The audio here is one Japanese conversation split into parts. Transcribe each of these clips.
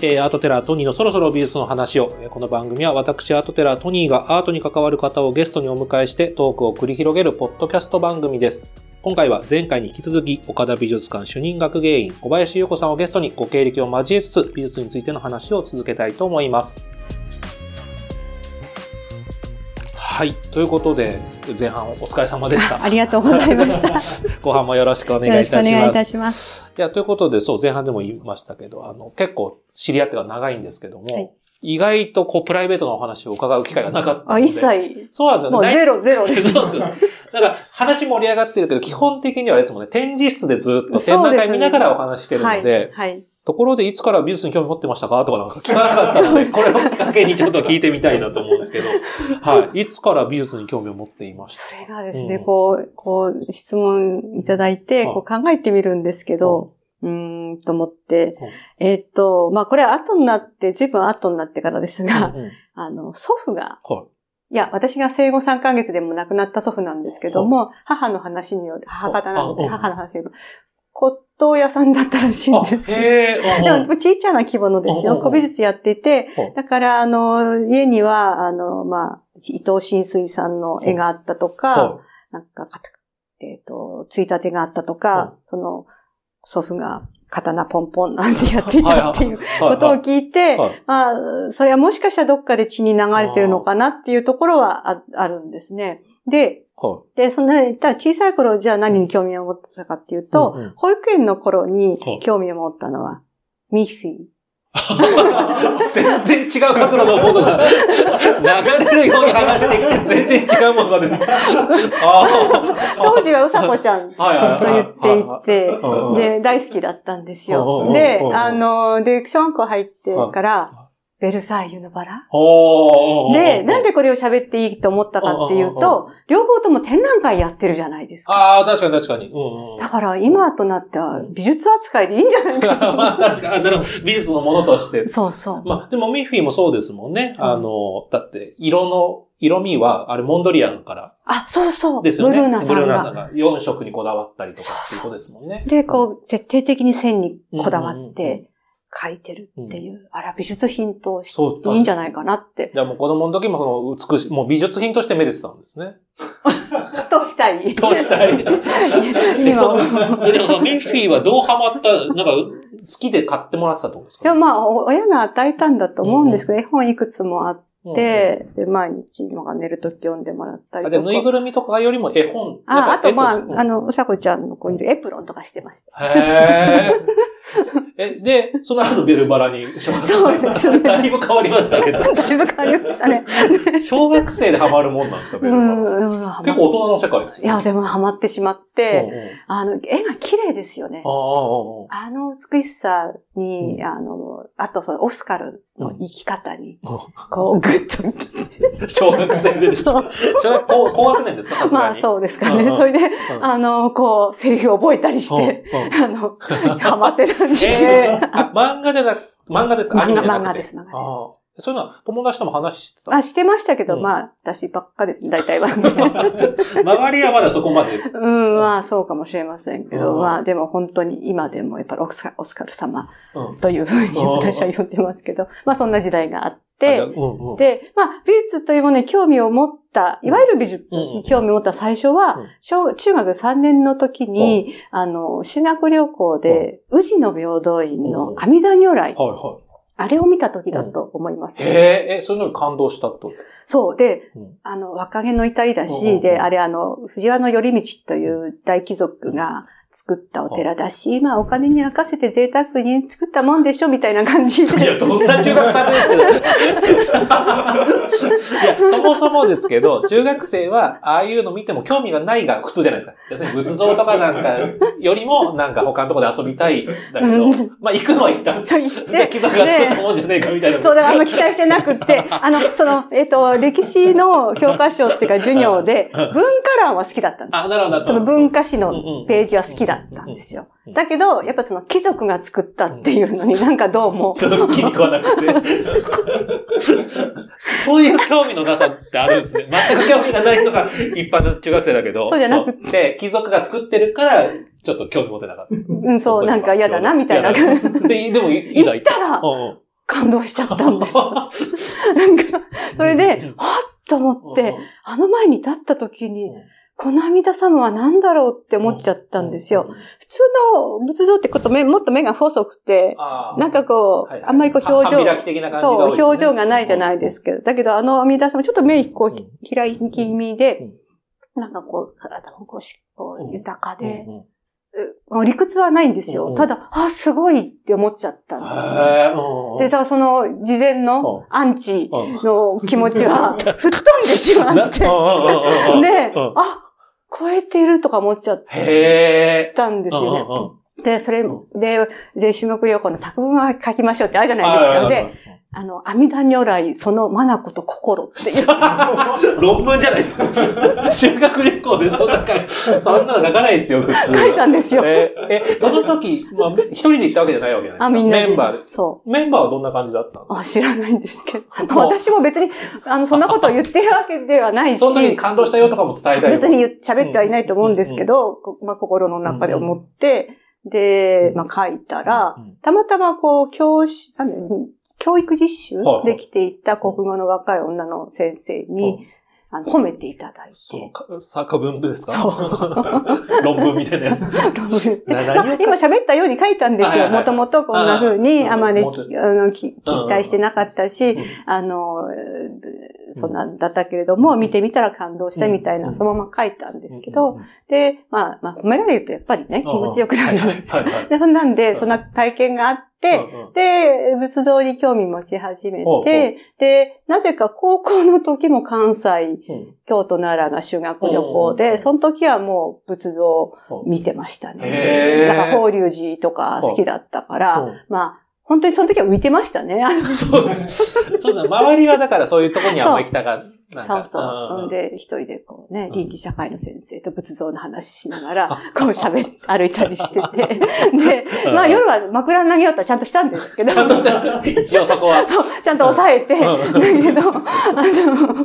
えーアートテラートニーのそろそろ美術の話を。この番組は私アートテラートニーがアートに関わる方をゲストにお迎えしてトークを繰り広げるポッドキャスト番組です。今回は前回に引き続き岡田美術館主任学芸員小林優子さんをゲストにご経歴を交えつつ美術についての話を続けたいと思います。はい。ということで、前半お疲れ様でした。ありがとうございました。よ 後半もよろしくお願いろしくおいたします。願いいたします。いや、ということで、そう、前半でも言いましたけど、あの、結構知り合ってが長いんですけども、はい意外とこう、プライベートのお話を伺う機会がなかったので。あ、一切、そうなんですよね。もうゼロゼロです。そうですよ。だから、話盛り上がってるけど、基本的にはあれですもんね、展示室でずっと展覧会見ながらお話ししてるので、はい。はい。ところで、いつから美術に興味持ってましたか？とかなんか聞かなかったので、これをきっかけにちょっと聞いてみたいなと思うんですけど、はい。いつから美術に興味を持っていました？それがですね、うん。こう、こう、質問いただいて、はいこう考えてみるんですけど、うーん、と思ってうん、えーっと、まあ、これは後になって、随分後になってからですが、うんうん。あの、祖父が、はい。や、私が生後3ヶ月でも亡くなった祖父なんですけども、母の話による、母方なので、母の話による、骨董屋さんだったらしいんです。でうんも、小さな規模のですよ。古美術やっててう。ん、だから、あの、家には、あの、まあ、伊藤新水さんの絵があったとか、はなんか、えっ、と、ついたてがあったとか、その、祖父が刀ポンポンなんてやっていたっていういことを聞いて、はい。まあ、それはもしかしたらどっかで血に流れてるのかなっていうところはああるんですね。で、はで、そんな、ただ小さい頃じゃあ何に興味を持ったかっていうと、うんうん保育園の頃にはい興味を持ったのは、ミッフィー。い。全然違う角度のものが流れるように話してきて、全然違うものが出てきた。あ当時はうさこちゃんと言っていて、で、大好きだったんです。よであの、で、小学校入ってから、ベルサイユのバラ？で、なんでこれを喋っていいと思ったかっていうと、両方とも展覧会やってるじゃないですか。ああ、確かに確かに。うんうん。だから今となっては美術扱いでいいんじゃないか。ま あ確かに、なるほど美術のものとして。そうそう。まあ、でもミッフィーもそうですもんね。そうあの、だって、色の、色味は、あれ、モンドリアンからあ、そうそう。ですよね。ブルーナさんブルーナさんが。が4色にこだわったりとかっていうことですもんね。で、こう、徹底的に線にこだわって描いてるっていう、あら、美術品としていいんじゃないかなって。じゃあもう子供の時もその美しい、もう美術品としてめでてたんですね。としたい？どうしたい？でもそのミッフィーはどうハマった、なんか好きで買ってもらってたってことですか？でもまあ、お親が与えたんだと思うんですけど、絵本いくつもあって、で、毎日、まあ寝るとき読んでもらったりとか。ぬいぐるみとかよりも絵本。あ、あとまあ、あの、うさこちゃんのこういるエプロンとかしてました。へえ。え、で、その後ベルバラに、そうですねだいぶ変わりましたけど。だいぶ変わりましたね。小学生でハマるもんなんですか、ベうルバラ。ん、うん、ハマ結構大人の世界ですよいや、でもハマってしまっうんて、うんあの、絵が綺麗ですよね。あの美しさに、うんあの、あとそのオスカルの生き方に、こう、ぐっと。小学生でですか？そう。小学校、高学年ですか？まあそうですかね。それで、ん。あの、こう、セリフを覚えたりしうんて、うん。あの、ハマってたんですええあ、漫画じゃなく、漫画ですか？漫画です漫画ですそういうのは友達とも話してた？あ、してましたけど、うん。まあ、私ばっかですね、大体は。周りはまだそこまで。うん、まあ、そうかもしれませんけど、うん。まあ、でも本当に今でもやっぱりオスカオスカル様うん。というふうにうん私は呼んでますけど、まあ、そんな時代があって、うんうん。で、まあ、美術というものに興味を持った、いわゆる美術に興味を持った最初は、うん。小中学3年の時に、あの、修学旅行で、宇治の平等院の阿弥陀如来、はいはあれを見た時だと思いますい。ね、へえ、え、そういうのに感動したと？そう。で、うんあの、若気の至りだうんうんうし、んで、あれあの、藤原頼道という大貴族が作ったお寺だし、まあお金に任せて贅沢に作ったもんでしょ、みたいな感じいや、で。どんな中学3年生だいや、そもそもですけど、中学生は、ああいうの見ても興味がないが普通じゃないですか。要するに仏像とかなんかよりも、なんか他のところで遊びたいんだけどうん、まあ行くのは行ったんですそう言って、で貴族が作ったもんじゃねえかみたいな。そう、だからあんま期待してなくって、あの、その、えっ、と、歴史の教科書っていうか授業で、文化欄は好きだったんです。あ、なるほどなるほど。その文化史のページは好きだったんですよ。だけど、やっぱその貴族が作ったっていうのになんかどうも、ちょっと気に食わなくて。そういう興味のなさってあるんですね。全く興味がないのが一般の中学生だけど。そうじゃなくそうで、貴族が作ってるから、ちょっと興味持てなかった。うん、そう、なんか嫌だな、みたいな。で、でもい、いざ行行ったら感動しちゃったんです。なんか、それで、はっと思って、あの前に立った時に、この阿弥陀様は何だろうって思っちゃったんですよ。。普通の仏像ってこと目もっと目が細くて、なんかこう、あんまりこう表情、そう、表情がないじゃないですけど、だけどあの阿弥陀様ちょっと目こう開き気味でうん、なんかこう、体もこうしこう豊かで、理屈はないんですよ。うん。ただ、あ、すごいって思っちゃったんですでさ、その事前のアンチうん。の気持ちは吹っ飛んでしまって、でうん、あ、超えてるとか思っちゃっへたんですよね。うんうんうんで、それで、で、修学旅行の作文は書きましょうってあるじゃないですか。で、あの、阿弥陀如来、その眼と心っていう。論文じゃないですか。修学旅行でそんなそんなの書かないですよ、普通。書いたんですよえーえ、その時、まあ、一人で行ったわけじゃないわけじゃないですか。あ、みんなで。メンバーで。そメンバーはどんな感じだったの？う。あ、知らないんですけど。私も別に、あの、そんなことを言ってるわけではないし、その時に感動したよとかも伝えたい。別に喋ってはいないと思うんですけど、こまあ、心の中で思って、で、まあ、書いたら、うんたまたまこう、教師、あの教育実習できていた国語の若い女の先生に、あの褒めていただいそう作文ですか？そ 論文みたいなやつ。今喋ったように書いたんですよ。もともとこんな風にあまりあのき期待してなかったしうん、あの、そん。なんだったけれども、見てみたら感動したみたいな、うん。そのまま書いたんですけど、、で、まあ、まあ、褒められるとやっぱりね、気持ちよくなるじゃないですか。はいはいはい。で、そんなんで、そんな体験があって、で、仏像に興味持ち始めて、で、なぜか高校の時も関西、うん。京都奈良が修学旅行で、うその時はもう仏像を見てましたへね。ーだから法隆寺とか好きだったからまあ、本当にその時は浮いてましたね。そうです。そうです、周りはだからそういうところにあんま行きたが、そうそう。ん。で、一人でこうねう、ん。倫理社会の先生と仏像の話しながら、こう喋って、歩いたりしてて。で、まあ夜は枕投げようとはちゃんとしたんですけど、ちゃんと、ちゃんと、一応そこは。そう、ちゃんと抑えて、うん。だけど、あの、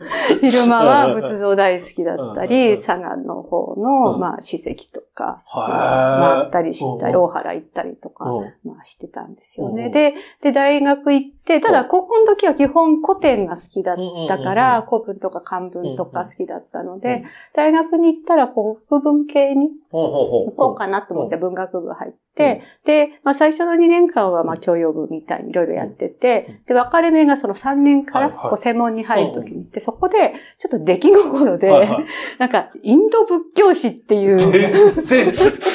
昼間は仏像大好きだったり、佐賀の方の、うん。まあ、史跡とか、は回ったりしたり、うん。大原行ったりとか、うん。まあ、してたんですよね。うん。で、で、大学行って、ただ高校の時は基本古典が好きだったから、古文とか漢文とか好きだったのうん。で、大学に行ったら国文系に行こうかなと思って文学部入って、で、まあ最初の2年間はまあ教養部みたいにいろいろやってて、で、分かれ目がその3年からこう専門に入るときに行って、そこでちょっと出来心で、はいはい。なんかインド仏教史っていう、全然、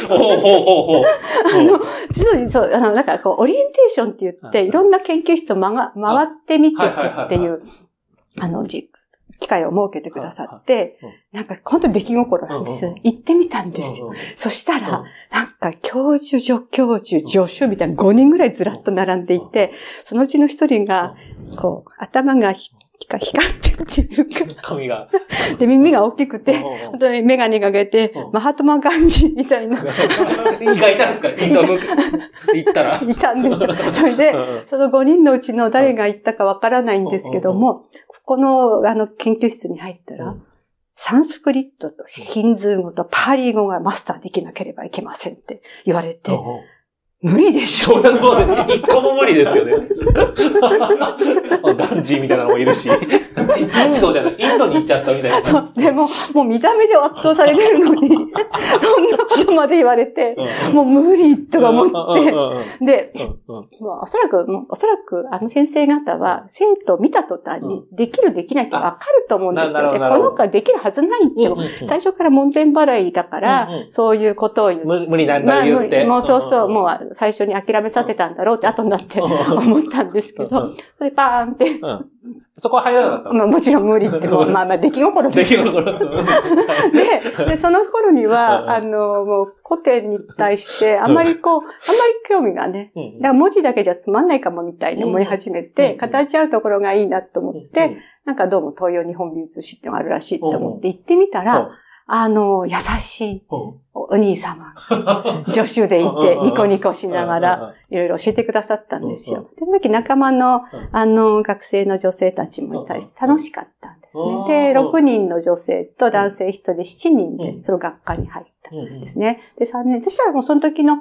ほうほうほうほう。あの、実はそう、あの、なんかこう、オリエンテーションって言って、はいい。ろんな研究室を回回ってみていっていう、あの、じ機会を設けてくださってなんか本当に出来心なんですようんうん。行ってみたんですよ。そしたら、うん。なんか教授、助教授、助手みたいな5人ぐらいずらっと並んでいて、そのうちの一人が、こう、頭がひ光ってっていうか、髪が。で、耳が大きくて、本当にメガネかけてうん、マハトマガンジみたいな、意外いたんですか？イン行ったら。いたんですよ。それで、その5人のうちの誰が行ったかわからないんですけども、ここのあの研究室に入ったら、うん。サンスクリットとヒンズー語とパーリー語がマスターできなければいけませんって言われて、無理でしょ。そりゃそうで、一個も無理ですよね。ガンジーみたいなのもいるし。インドじゃない、インドに行っちゃったみたいな。そう、でも、もう見た目で圧倒されてるのに、そんなことまで言われて、もう無理とか思って、っで、もうおそらく、おそらくあの先生方は生徒を見た途端にできるできないってわかると思うんですよこの子はできるはずないって、最初から門前払いだから、そういうことを言って。無無理なんだ言って。もうそうそう、ん。もう最初に諦めさせたんだろうって後になってうん。思ったんですけど、それでパーンって、うん。そこは入らなかったまあもちろん無理。って、も うまあまあ出来心出です。来心。で、で、その頃にうん。は、あの、もう古典に対して、あん。まりこう、あんまり興味がね、うん。だから文字だけじゃつまんないかもみたいに思い始めうん。て、うん。形合うところがいいなと思って、なんかどうも東洋日本美術史ってのがあるらしいと思って行ってみたら、あの、優しいう。んおお兄様。が 助手でいて、ニコニコしながら、いろいろ教えてくださったんですよ。で、その時仲間の、あの、学生の女性たちもいたりして楽しかったんでですね。で、6人の女性と男性1人で7人で、その学科に入ったんですね。で、3年、そしたらもうその時の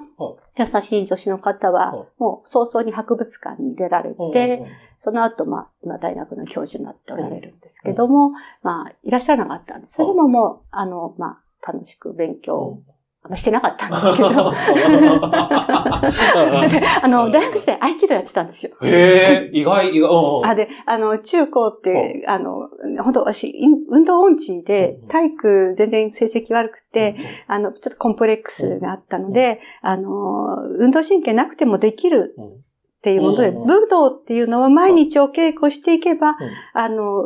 優しい女子の方は、もう早々に博物館に出られて、その後、まあ、今大学の教授になっておられるんですけども、まあ、いらっしゃらなかったんです。それでももう、あの、まあ、楽しく勉強してなかったんですけど。あの、大学時代合気道やってたんですよ。へえ、意外、意外。あ、で、あの、中高って、あの、本当私、運動音痴で、体育全然成績悪くて、あの、ちょっとコンプレックスがあったので、あの、運動神経なくてもできるっていうもので、武道っていうのは毎日お稽古していけば、あの、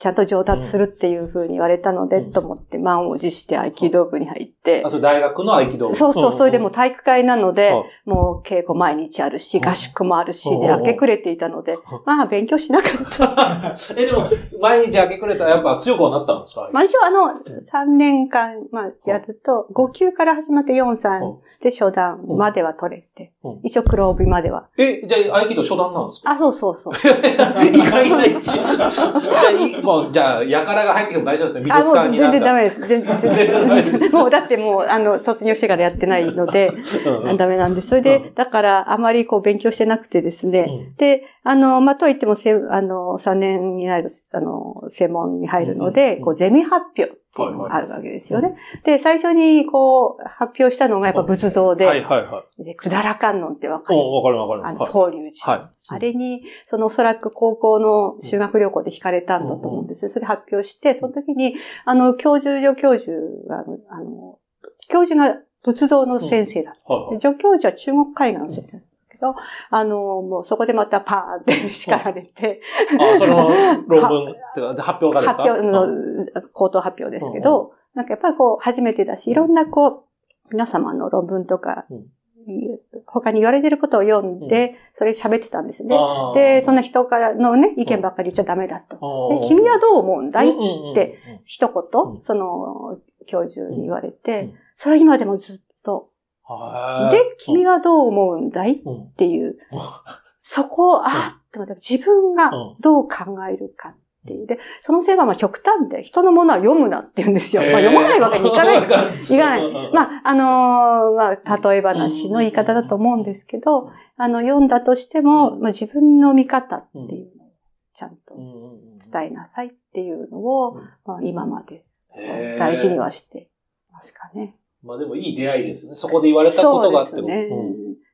ちゃんと上達するっていうふうに言われたので、と思って満を持して合気道部に入って。あ、それ大学の合気道部。そうそう、それでも体育会なので、もう稽古毎日あるし、合宿もあるし、で、明け暮れていたので、まあ勉強しなかった。え、でも、毎日明け暮れたらやっぱ強くはなったんですか？まあ一応あの、3年間、まあやると、5級から始まって4、3で初段までは取れて、一応黒帯までは。え、じゃあ合気道初段なんですか？あ、そうそうそう。意外ない じゃあ、もう、じゃあ、やからが入ってきても大丈夫ですね。美術館に全然ダメです。全然全然。もう、だってもう、あの、卒業してからやってないので、ダメなんです。それで、だから、あまりこう、勉強してなくてですね。で、あの、まあ、と言っても、せ、あの、3年になる、あの、専門に入るので、こう、ゼミ発表。あるわけですよね。で、最初にこう、発表したのがやっぱ仏像で、はいはいはい。で、くだら観音ってわかるわかるわかる。あの、法隆寺。はい。あれに、そのおそらく高校の修学旅行で惹かれたんだと思うんですよ。それ発表して、その時に、あの、教授、助教授が、あの、教授が仏像の先生だ。助教授は中国絵画の先生だ。けど、あの、もうそこでまたパーンって叱られて。あ、その論文ってか発表がですか？発表の、口頭発表ですけど、なんかやっぱりこう、初めてだし、いろんなこう、皆様の論文とか、他に言われてることを読んで、それ喋ってたんですよね。で、そんな人からのね、意見ばっかり言っちゃダメだと。で君はどう思うんだい？って、一言、その、教授に言われて、それは今でもずっとで、君はどう思うんだい？っていう、そこを、あって自分がどう考えるかっていう。で、そのせいはまあ極端で、人のものは読むなって言うんですよ。まあ読まないわけにいかない。いかない。まあ、あのまあ、例え話の言い方だと思うんですけど、あの、読んだとしても、まあ自分の見方っていうのをちゃんと伝えなさいっていうのを、まあ今まで大事にはしてますかね。まあでもいい出会いですね。そこで言われたことがあっても。ね、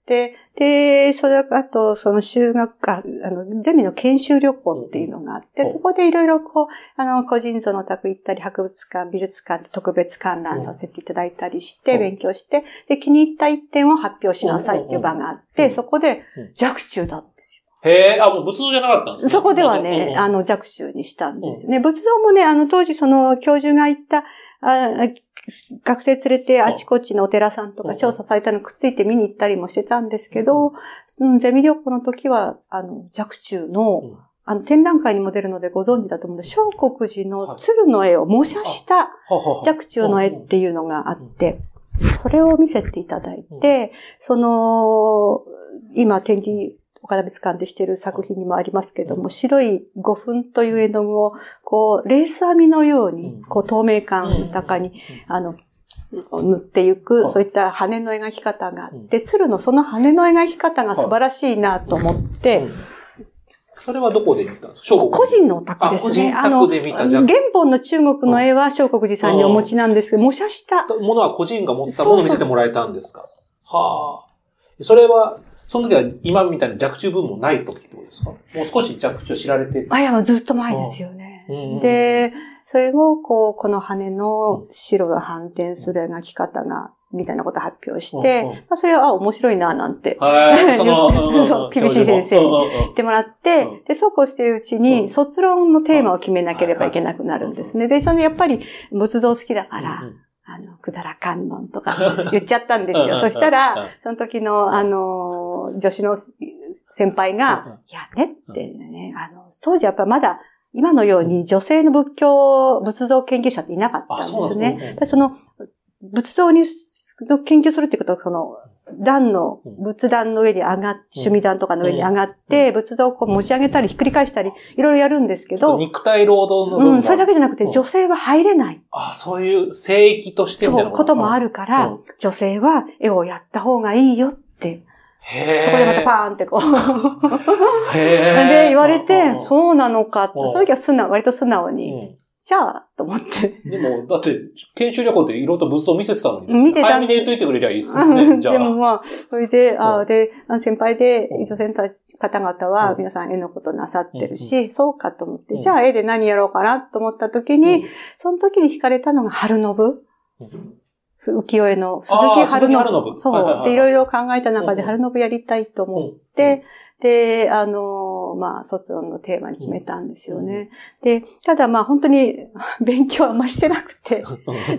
で、で、それあと、その修学科、あの、ゼミの研修旅行っていうのがあって、うん、そこでいろいろこう、あの、個人像の宅行ったり、博物館、美術館特別観覧させていただいたりして、勉強して、で、気に入った一点を発表しなさいっていう場があって、そこで弱中だったんですよ。へえ、あ、もう仏像じゃなかったんですかそこではね、あの、弱中にしたんですよ。ね。仏像もね、あの、当時その、教授が言った、あ学生連れてあちこちのお寺さんとか調査されたのくっついて見に行ったりもしてたんですけど、うん、ゼミ旅行の時は、あの、弱中の、あの、展覧会にも出るのでご存知だと思うんです。小国寺の鶴の絵を模写した弱中の絵っていうのがあって、それを見せていただいて、その、今展示岡田美術館でしている作品にもありますけども、白い五分という絵の具を、こう、レース編みのように、こう、透明感豊かに、あの、塗っていく、そういった羽の描き方があって、鶴のその羽の描き方が素晴らしいなと思って、それはどこで見たんですか？個人のお宅ですね。あの、原本の中国の絵は小国寺さんにお持ちなんですけど、模写した。ものは個人が持ったものを見せてもらえたんですか？はあ。それは、その時は今みたいな弱中分もない時ってことですか？もう少し弱中知られてあ、いや、ずっと前ですよね。で、それを、こう、この羽の白が反転する描き方が、みたいなこと発表して、まあ、それは、あ、面白いな、なんて。その、厳しい先生に言ってもらって、で、そうこうしてるうちに、卒論のテーマを決めなければいけなくなるんですね。で、その、やっぱり、仏像好きだから、あの、くだら観音とか言っちゃったんですよ。そしたら、その時の、あの、女子の先輩が、いやねってね、あの、当時やっぱまだ、今のように女性の仏教、仏像研究者っていなかったんですね。その、仏像に、の研究するってことは、その、段の、仏壇の上に上がって、趣味段とかの上に上がって、仏像をこう持ち上げたりひっくり返したり、いろいろやるんですけど、肉体労働のうん、それだけじゃなくてうん。女性は入れない。あ、そういう聖域としてそう、なこと。もある。るから、うん。女性は絵をやった方がいいよっそこでまたパーンってこう。で、言われてうん、そうなのかって、うん。その時は素直、割と素直に、うん。じゃあ、と思って。でも、だって、研修旅行っていろいろと仏像見せてたのに。見てた。早めに言っといてくれりゃいいっすね。ん。じゃあ。でもまあ、それで、あうん。で、あ先輩でうん、女性の方々はうん。皆さん絵のことなさってるうんし、そうかと思って、うん。じゃあ絵で何やろうかなと思った時うん。に、その時に惹かれたのが春信。うん浮世絵の鈴木春鈴木春信。信。そう。はいはいはいで、いろいろ考えた中でうん春信やりたいと思って、で、あの、まあ、卒論のテーマに決めたんですよね。で、ただまあ本当に 勉強はあんましてなくて、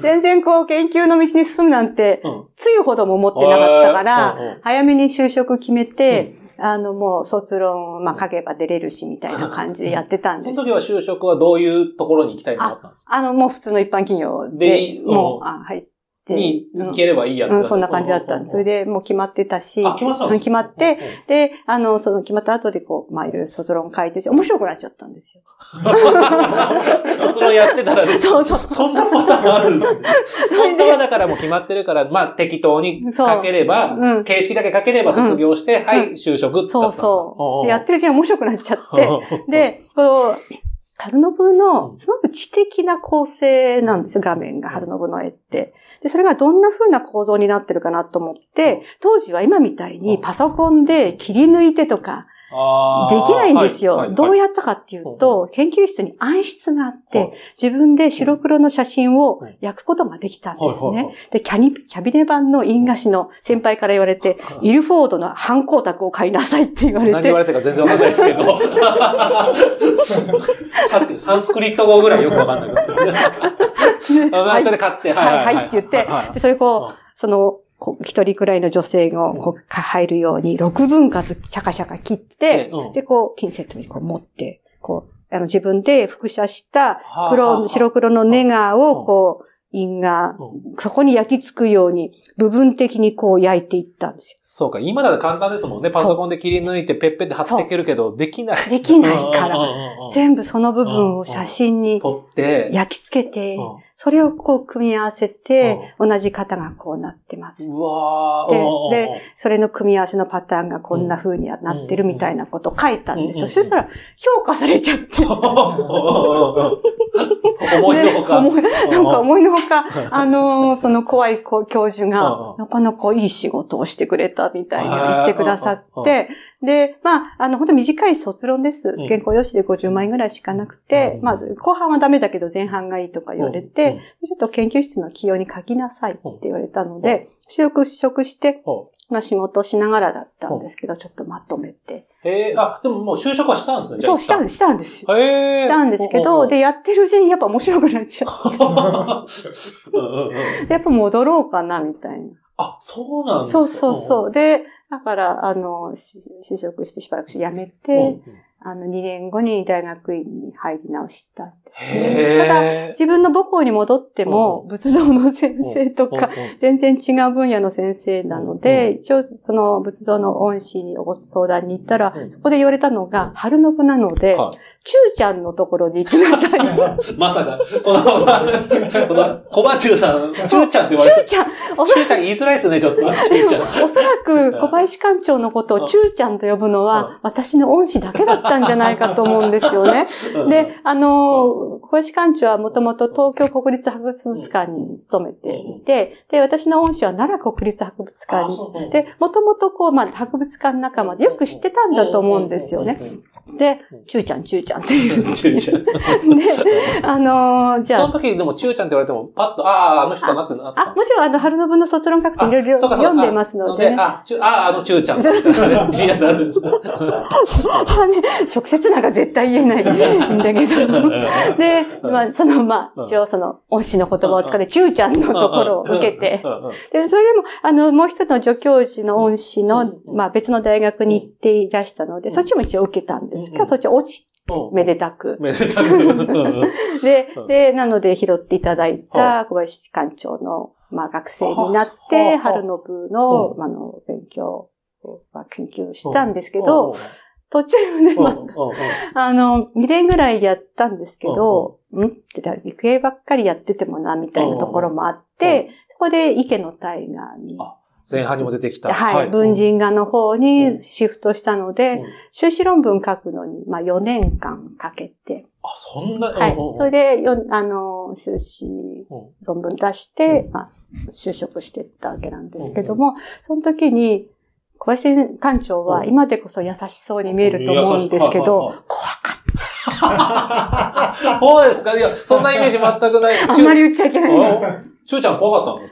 全然こう研究の道に進むなんて、うん。つゆほども思ってなかったから、うんうん。早めに就職決めて、あの、もう卒論、まあ書けば出れるし、みたいな感じでやってたんです。その時は就職はどういうところに行きたいと思ったんですか？あの、もう普通の一般企業でで、もう、うんあ、入って。にうん。行ければいいやうん、そんな感じだった。ん。です。それでもう決まってたし、あ、決まってた決まって、で、あの、その決まった後でこう、まあいろいろ卒論書いてて、面白くなっちゃったんですよ。卒論やってたらね、そうそう。そんなパターンあるんですね。本当はだからもう決まってるから、まあ適当に書ければ、形式だけ書ければ卒業して、はい、就職そうそう。でやってるうちに面白くなっちゃって、てで、こう、春信の、すごく知的な構成なんですよ、画面が、春信の絵って。で、それがどんな風な構造になってるかなと思って、当時は今みたいにパソコンで切り抜いてとか、できないんですよ。どうややったかっていうと、研究室に暗室があっはいて、自分で白黒の写真を焼くことができたんですはいはいはね。で、キャニキャビネ版の印画紙の先輩から言われて、イルフォードの反光沢を買いなさいって言われて。何言わ、れてるか全然わかんないですけど。サンスクリット語ぐらいよくわかんないけど。あまあそれで買って、はいはいって言ってはいで、それこうその、一人くらいの女性がこうか入るように、6分割シャカシャカ切って、うん。で、こう、ピンセットにこう持って、こう、あの、自分で複写した黒、あ白黒のネガーをこう、印が、そこに焼き付くように、部分的にこう焼いていったんですよ。そうか、今なら簡単ですもんね。パソコンで切り抜いてペッペって貼っていけるけど、できない。できないから。全部その部分を写真に撮って、焼き付けてうん、それをこう組み合わせて、同じ型がこうなってます。うわーででそれの組み合わせのパターンがこんな風になってるみたいなことを書いたんですよ。うんそしたら評価されちゃって。思いのほか。なんか思いのほかう、ん あのーその怖い教授うんがうん、なかなかいい仕事をしてくれたみたいに言ってくださうんって、で、まあ、あの、本当短い卒論ですうん。原稿用紙で50枚ぐらいしかなくてう、んまず、後半はダメだけど前半がいいとか言われうんて、ちょっと研究室の起用に書きなさいって言われたので、就職職して、ほまあ仕事をしながらだったんですけど、ちょっとまとめて。うへえ、あ、でももう就職はしたんですね。そう、したんでです、したんですよ。へえ。したんですけど、で、やってるうちにやっぱ面白くなっちゃう。やっぱ戻ろうかな、みたいな。あ、そうなんですそうそうそう。うで、だから、あの、就職してしばらくして辞めん。て、あの、2年後に大学院に入り直したんですね。へただ、え。自分の母校に戻っても、うん仏像の先生とか、全然違う分野の先生なので、一応、その仏像の恩師にご相談に行ったら、うんそこで言われたのが、春信なので、はチューちゃんのところに行きなさい。い まさか、この、この、小バチュウさん、チューちゃんって言われて、チューちゃん、おそチューちゃん言いづらいですね、ちょっと。おそらく小林館長のことをチューちゃんと呼ぶのうんは、私の恩師だけだったんじゃないかと思うんですよね。で、あの、小林館長はもともと東京国立博物館に勤めていて、で、私の恩師は奈良国立博物館にあそう、で、もともとこう、まあ、博物館仲間でよく知ってたんだと思うんですよね。。で、チューちゃん、チューちゃんっていう。ちゃん。で、あの、じゃあその、時でもチューちゃんって言われても、パッと、ああ、あの人だなってなったあ、もちろんあの、春信の卒論書くといろいろ読んでますのでね。あ、ああ、あのチューちゃん。直接なんか絶対言えない。ん だけど。で、まあ、その、まあ、一応その、恩師の言葉を使って、チューちゃんのところを受けて、で、それでも、あの、もう一つの助教授の恩師の、まあ、別の大学に行っていらしたので、そっちも一応受けたんです。けど、うん。そっち落ちうん。めでたく。めでたく。でうん、で、なので拾っていただいた小林館長の、まあ、学生になっはて、は春の部の、うん。あの、勉強、まあ、研究したん。ですけど、うん途中で、まあ、あの、2年ぐらいやったんですけど、んってだ、育英ばっかりやっててもな、みたいなところもあって、そこで池の大河に、あ前半にも出てきた。はい、文人画の方にシフトしたので、うん。修士論文書くのに、まあ4年間かけて、あ、そんな、はい。それで、よあの、修士うん論文出して、まあ、就職していったわけなんですけども、その時に、小林館長は今でこそ優しそうに見えると思うんですけど、怖くかっそうですか？いや、そんなイメージ全くない。た。あんまり言っちゃいけない。あしゅうちゃん怖かったんで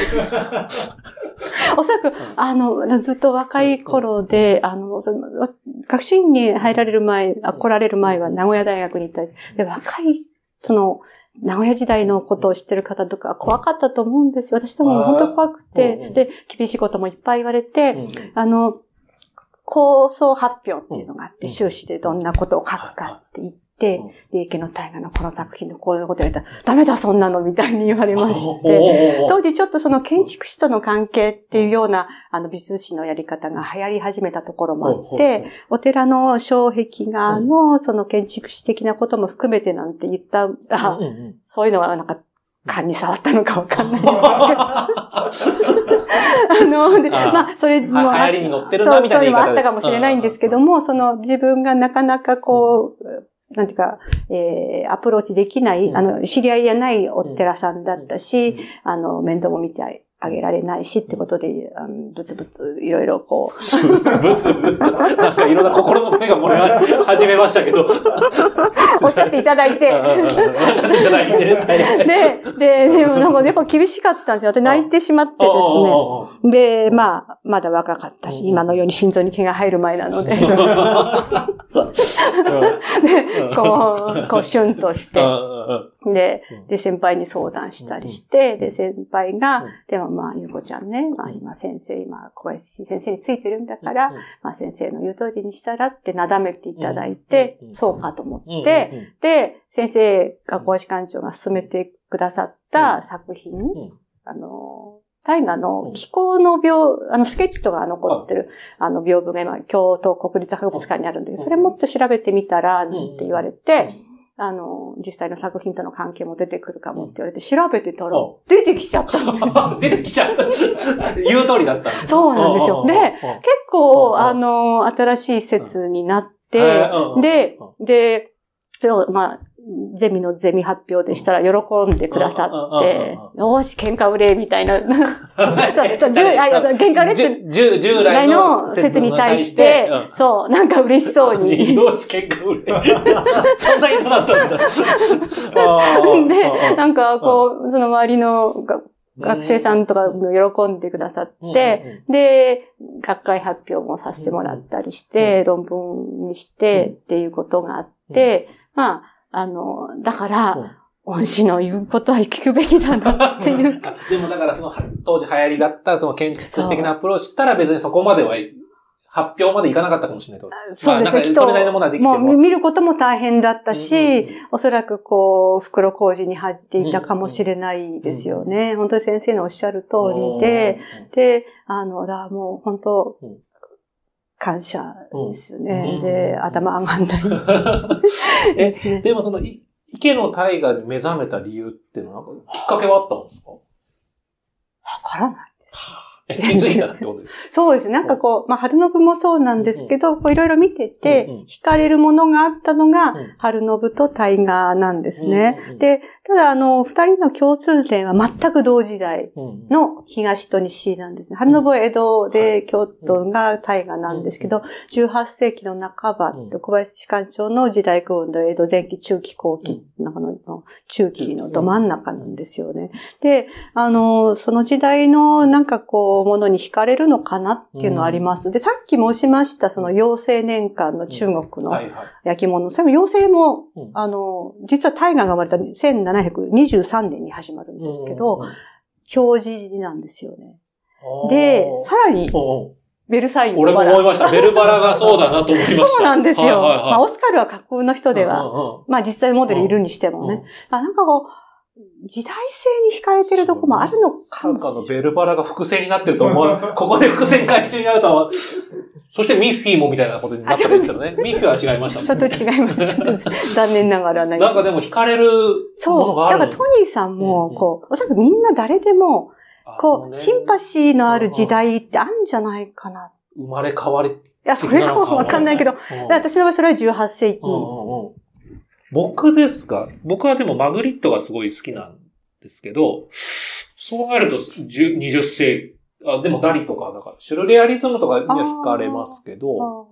すか、当時。おそらく、あの、ずっと若い頃で、あの、その、学習院に入られる前、あ来られる前は名古屋大学に行った。りで、若い、その、名古屋時代のことを知ってる方とか怖かったと思うんです。よ。私でも本当怖くて。ん、で、厳しいこともいっぱい言われて、うん。あの、構想発表っていうのがあって、うん。修士でどんなことを書くかって言っで、池の大河のこの作品のこういうこと言われたら、ダメだそんなのみたいに言われましおて、当時ちょっとその建築士との関係っていうような、あの美術史のやり方が流行り始めたところもあって、お寺の障壁画のその建築士的なことも含めてなんて言った、あそういうのはなんか、勘に触ったのかわかんないんですけど。あの、でああまあ、それもは流行りに乗ってるなみたいな言い方です。そうのもあったかもしれないんですけども、その自分がなかなかこう、なんていうか、えー、アプローチできない、うん。あの、知り合いやないお寺さんだったし、うん。あの、面倒も見てあげられないしってことで、あの、ぶつぶついろいろこう、ブツブツ。なんかいろんな心の声が漏れ始めましたけど。おっしゃっていただいて、おっしゃっていただいて。はいで、で、でもなんかやっぱ厳しかったんですよ。で、泣いてしまってですね。で、まあ、まだ若かったし、うん。今のように心臓に毛が入る前なので、で、こう、こう、シュンとして、でうん、で、先輩に相談したりして、で、先輩うん。が、でもまあ、ゆうこちゃんね、まあ今先生、今、小林先生についてるんだから、まあ先生の言う通りにしたらってなだめていただいてうん、そうかと思うんって、、で、先生が小林館長が進めてくださった作品、ん。あの、大河の気候の描、あの、スケッチとか残ってる、あの、屏風が今、京都国立博物館にあるんだけど、それもっと調べてみたら、って言われて、あの、実際の作品との関係も出てくるかもって言われて、調べてたらうん、出てきちゃったの出てきちゃった。言う通りだった。そうなんですよ。で、結うん構、うんあの、新しい説になっうんてうん、で、で、まあ、ゼミのゼミ発表でしたら喜んでくださって、よーし、喧嘩売れ、みたいな。そう喧嘩売れって従来のの説に対して、そう、なんか嬉しそううんに。よし、喧嘩売れ。そんな人だったんだ。で、なんかこう、その周りのが学生さんとかも喜んでくださって、で、学会発表もさせてもらったりして、論文にしてっていうことがあって、まあ、あの、だから、恩師の言うことは聞くべきだなっていう。でもだからその当時流行りだったその建築士的なアプローチしたら別にそこまでは発表までいかなかったかもしれない。そうですね、きっと。まあなんかそれなりのもうも。見ることも大変だったし、うんうんおそらくこう、袋工事に入っていたかもしれないですよね。本当に先生のおっしゃる通りで、で、あの、だもう本当うん、感謝ですようんね。で、頭上がんない えで。でもその、い池の大河に目覚めた理由っていうのはきっかけはあったんですか？わからないです。え気づいたってことです そうですね。なんかこう、まあ、春信もそうなんですけど、こういろいろ見てて惹かれるものがあったのがうん、春信と大河なんですね。で、ただあの、二人の共通点は全く同時代。うんの東と西なんですね。春信は江戸で京都が大河なんですけど、18世紀の半ばうん、小林館長の時代区分の江戸前期、中期、後期の中期のど真ん中なんですよね。で、あの、その時代のなんかこう、ものに惹かれるのかなっていうのはあります。で、さっき申しました、その妖精年間の中国の。焼き物。それも妖精もうん、あの、実は大河が生まれた1723年に始まるんですけど、表示なんですよね。で、さらに、おベルサイユの俺も思いました。ベルバラがそうだなと思いました。そうなんですよ。まあ、オスカルは架空の人では、まあ実際モデルいるにしてもね。あなんかこう、時代性に惹かれてるとこもあるのかもしれない。ベルバラが伏線になってると思う。ここで伏線回収になるとは。そしてミッフィーもみたいなことになったんですけどね。ミッフィーは違いましたねちょっと違います。ちょっと残念ながらなんかでも惹かれるものそう。があるだからトニーさんも、こう、おそらくみんな誰でも、こう、シンパシーのある時代ってあるんじゃないかな。生まれ変わり。いいや、それかもわかんないけど、私の場合それは18世紀。僕ですか？僕はでもマグリットがすごい好きなんですけど、そうなると10 20世紀、あでもダリとか、なんか、シュルレアリズムとかには惹かれますけど、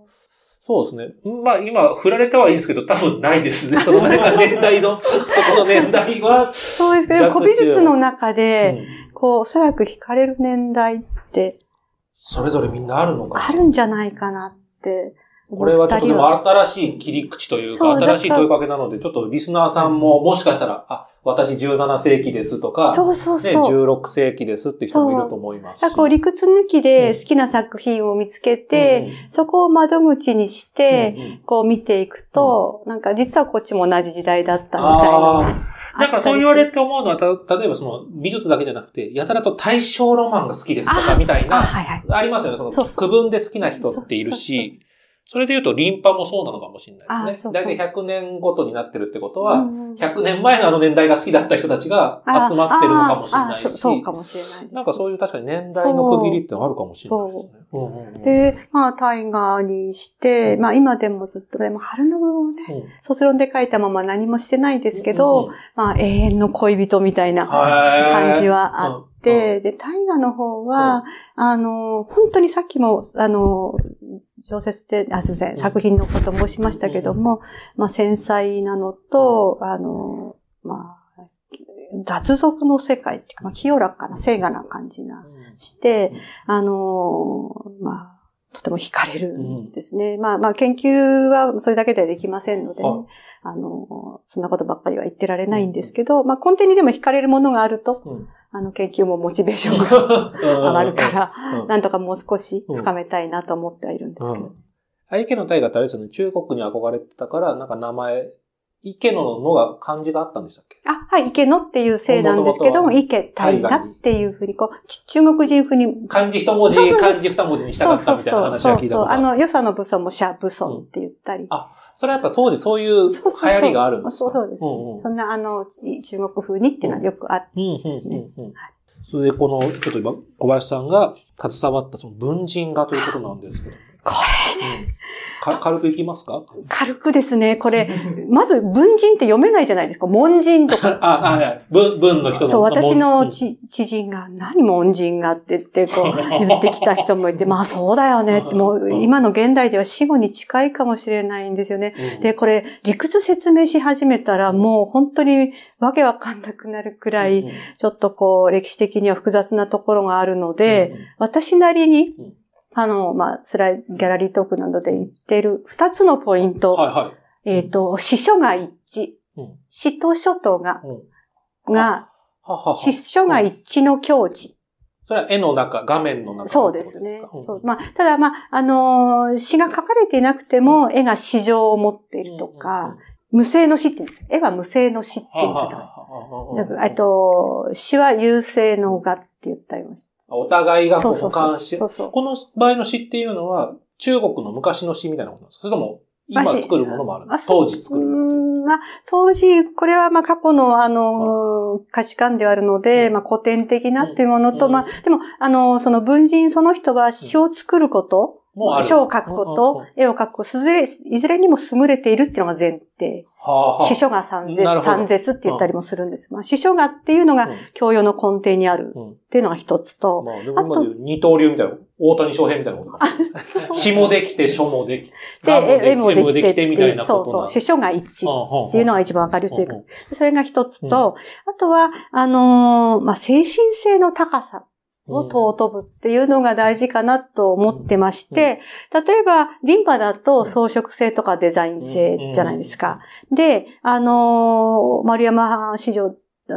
そうですね。まあ今、振られたはいいんですけど、多分ないですね。その年代の、そこの年代は。そうですけど、古美術の中で、うんこう、おそらく惹かれる年代ってそれぞれみんなあるのかなあるんじゃないかなってこれはちょっとでも新しい切り口というか、新しい問いかけなので、ちょっとリスナーさんももしかしたら、あ、私17世紀ですとか、そうそうね、そう。16世紀ですって人もいると思いますし。こう理屈抜きで好きな作品を見つけて、そこを窓口にして、うんうんこう見ていくと、なんか実はこっちも同じ時代だったみたいあな。あ。だからそう言われて思うのは、た例えばその美術だけじゃなくて、やたらと大正ロマンが好きですとかみたいあ、な、はいはい。ありますよね。その区分で好きな人っているし、それで言うとリンパもそうなのかもしれあないですね。だいたい100年ごとになってるってことは、うんうん100年前のあの年代が好きだった人たちが集まってるのかもしれないし。そ、そうかもしれない。なんかそういう確かに年代の区切りってのあるかもしれないですね。うんう。んう。んで、まあ、タイガーにして、まあ、今でもずっと、でも、春の部分をね、うん。卒論で書いたまま何もしてないですけど、うんうん。まあ、永遠の恋人みたいなはい感じはあって、で、大河の方は、あの、本当にさっきも、あの、小説で、あ、すみません、ん。作品のこと申しましたけども、まあ、繊細なのと、あの、まあ、脱俗の世界っていうか、まあ、清らかな、清雅な感じな、して、あの、まあ、とても惹かれるんですね。まあまあ研究はそれだけではできませんのでね、はい。あの、そんなことばっかりは言ってられないんですけど、まあ根底にでも惹かれるものがあると、うんあの研究もモチベーションが上がるから、うん。なんとかもう少し深めたいなと思ってはいるんですけど。あ池野大河ってあれですよね、中国に憧れてたから、なんか名前、池野のが漢字があったんでしたっけ？あ、はい、池野っていう姓なんですけども、池大河っていうふうに、こう、ち中国人風に、漢字一文字、そうそうそう。漢字二文字にしたかったみたいな話は聞いたことある。あの、よその武装も社武装って言ったり。あそれはやっぱ当時そういう流行りがあるんですか？そうそうです、うんうん。そんな、あの、中国風にっていうのはよくあって、ですね。それでこの、ちょっと今、小林さんが携わったその文人画ということなんですけど。これ軽くいきますか？軽くですね、これ、まず文人って読めないじゃないですか。文人とか。あ、あ、文、文の人の。そう、私うの知人が、何文人がって言って、こう、言ってきた人もいて、まあそうだよねって、もう今の現代では死後に近いかもしれないんですよね。うん。で、これ、理屈説明し始めたら、もう本当にわけわかんなくなるくらい、ちょっとこう、歴史的には複雑なところがあるので、、私なりにうん、あの、まあ、スライ、ギャラリートークなどで言っている二つのポイント。はいはい。えっ、と、詩書が一致。うん詩と書とが、うんが、ははは。詩書が一致の境地。それは絵の中、画面の中そうですねそう。まあ、ただまあ、あのー詩が書かれていなくても、絵が詩情を持っているとか、、無声の詩って言うんですよ。絵は無声の詩って言うんだえっと、詩は優勢の画って言ったりましお互いがた。そう補そうそう。完しそうそう。この場合の詩っていうのは、中国の昔の詩みたいなことなんですか？それとも、今作るものもある？んですあそう当時作るまあ、当時、これはまあ過去のあの、価値観ではあるので、まあ古典的なっていうものと、うんまあ、でも、あの、その文人その人は詩を作ること。書を書くことうん、絵を描くこと、すずれいずれにも優れているっていうのが前提。はあはあ。詩書が三絶三絶って言ったりもするんです。まあ、詩書がっていうのがうん。教養の根底にあるうん。っていうのが一つと、まあ、でも今で言う二刀流みたいな、大谷翔平みたいなことか。もできて、書もできて、で、絵もできて絵もできてみたいなそうそう、ことなん詩書が一致。っていうのが一番わかりやすいそれが一つと、あとは、あのーまあ、精神性の高さを尊ぶっていうのが大事かなと思ってまして、例えば、リンパだと装飾性とかデザイン性じゃないですか。で、あのー丸山市場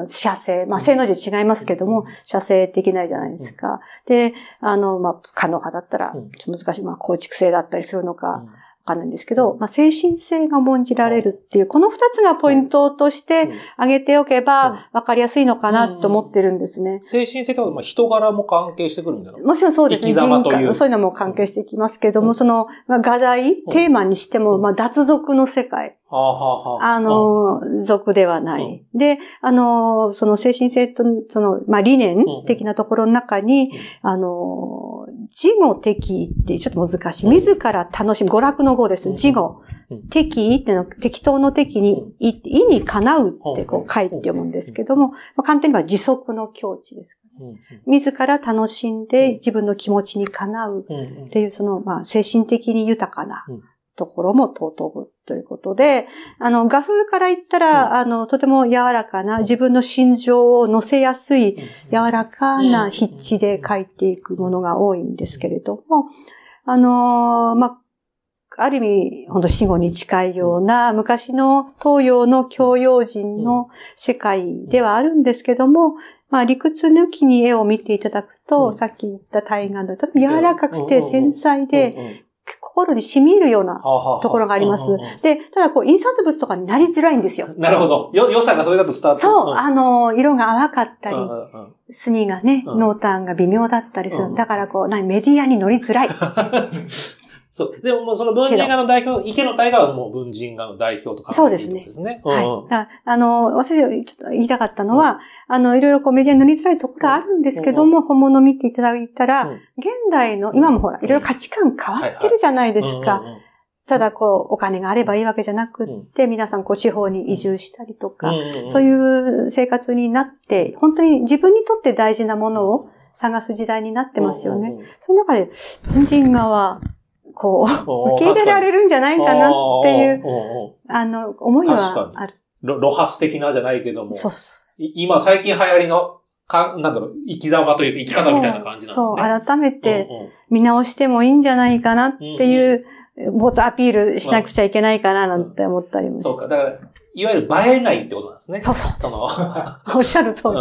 写生、まあ、性能字違いますけども、写生できないじゃないですか。で、あの、まあ、可能派だったら、ちょっと難しい、まあ、構築性だったりするのか、わかんないんですけど、まあ、精神性が重んじられるっていう、この二つがポイントとして挙げておけば分かりやすいのかなと思ってるんですね。精神性ってまあ人柄も関係してくるんだよもちろんそうですね。人格そういうのも関係してきますけども、その、まあ、画題、テーマにしても、まあ、脱俗の世界。あの、俗ではない。で、あの、その精神性と、その、まあ、理念的なところの中に、あの、自語適ってちょっと難しい。自ら楽しむ。娯楽の語です。自語。適っていうのは適当の適に、意にかなうってこう書いて読むんですけども、まあ、簡単に言えば自足の境地です。自ら楽しんで自分の気持ちにかなうっていう、その、まあ、精神的に豊かなところも尊ぶということで、あの、画風から言ったら、うん、あの、とても柔らかな、自分の心情を乗せやすい、柔らかな筆致で書いていくものが多いんですけれども、あのー、まある意味、本当死後に近いような、昔の東洋の教養人の世界ではあるんですけども、まあ理屈抜きに絵を見ていただくと、さっき言った大河の柔らかくて繊細で、心に染み入るようなところがあります。で、ただこう、印刷物とかになりづらいんですよ。なるほど。よ、良さがそれだと伝わってそう、あの、色が淡かったり、墨がね、濃淡が微妙だったりする。だからこう、何、メディアに乗りづらい。そう。でももうその文人画の代表、池の大河はもう文人画の代表とか、そうですね。ですね。はい。あの、忘れちょっと言いたかったのは、あの、いろいろこうメディアに乗りづらいところがあるんですけども、本物見ていただいたら、現代の、今もほら、いろいろ価値観変わってるじゃないですか。ただ、こう、お金があればいいわけじゃなくって、皆さん、こう、地方に移住したりとか、そういう生活になって、本当に自分にとって大事なものを探す時代になってますよね。その中で、文人画は、こう、受け入れられるんじゃないかなっていう、あの、思いはある。ロハス的なじゃないけども。そう今最近流行りの、か、なんだろう、生き様というか生き方みたいな感じなんですね。そう、改めて見直してもいいんじゃないかなっていう、もっとアピールしなくちゃいけないかななんて思ったりもして。そうか。だから、いわゆる映えないってことなんですね。そうそう。その、おっしゃる通り。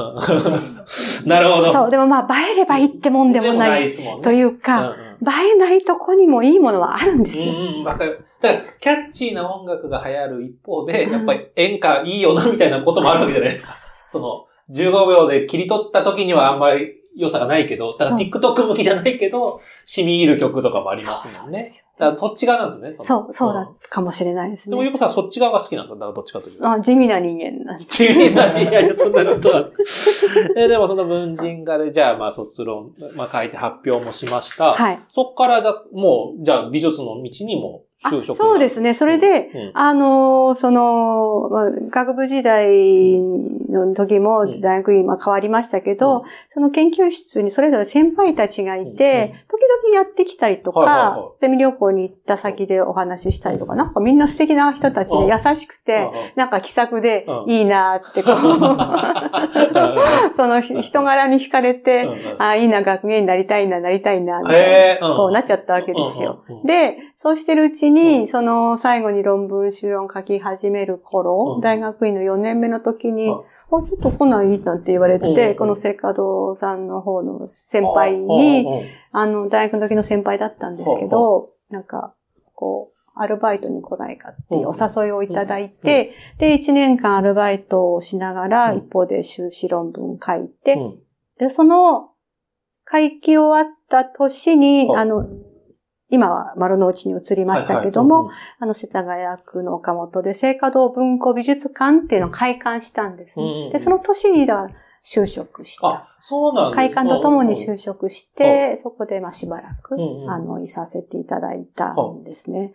なるほど。そう、でもまあ、映えればいいってもんでもない。というか、映えないとこにもいいものはあるんですよ。うん、わかる。だから、キャッチーな音楽が流行る一方で、やっぱり演歌いいよな、みたいなこともあるわけじゃないですか。その、15秒で切り取った時にはあんまり良さがないけど、だから TikTok 向きじゃないけど、染み入る曲とかもありますもんね。だからそっち側なんですね。そう、そうだかもしれないですね。でも、ゆこさんそっち側が好きなんだ。だからどっちかというと。あ、地味な人間なん地味な人間、いや、そんなことは。えでもその文人画で、じゃあまあ卒論、まあ書いて発表もしました。はい。そっからだ、もう、じゃあ美術の道にも就職そうですね。それで、うん、あの、その、まあ、学部時代の時も大学院、まあ、変わりましたけど、うん、その研究室にそれぞれ先輩たちがいて、うん、時々やってきたりとか、ゼミ旅行に行った先でお話ししたりとか、なんかみんな素敵な人たちで優しくて、なんか気さくでいいなってこう、その人柄に惹かれて、あいいな、学芸になりたいな、なりたいな、みたいな、こうなっちゃったわけですよ。で、そうしてるうちに、その最後に論文、修論書き始める頃、大学院の4年目の時に、あ、ちょっと来ないなんて言われて、このセカドさんの方の先輩に、あの、大学の時の先輩だったんですけど、なんか、こう、アルバイトに来ないかっていうお誘いをいただいて、で、1年間アルバイトをしながら、一方で修士論文書いて、で、その、書き終わった年に、あの、今は丸の内に移りましたけども、はいはい、あの、世田谷区の岡本で、聖華堂文庫美術館っていうのを開館したんです、ね、うんうん、で、その年にだ、就職した。あ、そうなんです。開館とともに就職して、そこで、まあ、しばらく、あの、いさせていただいたんですね。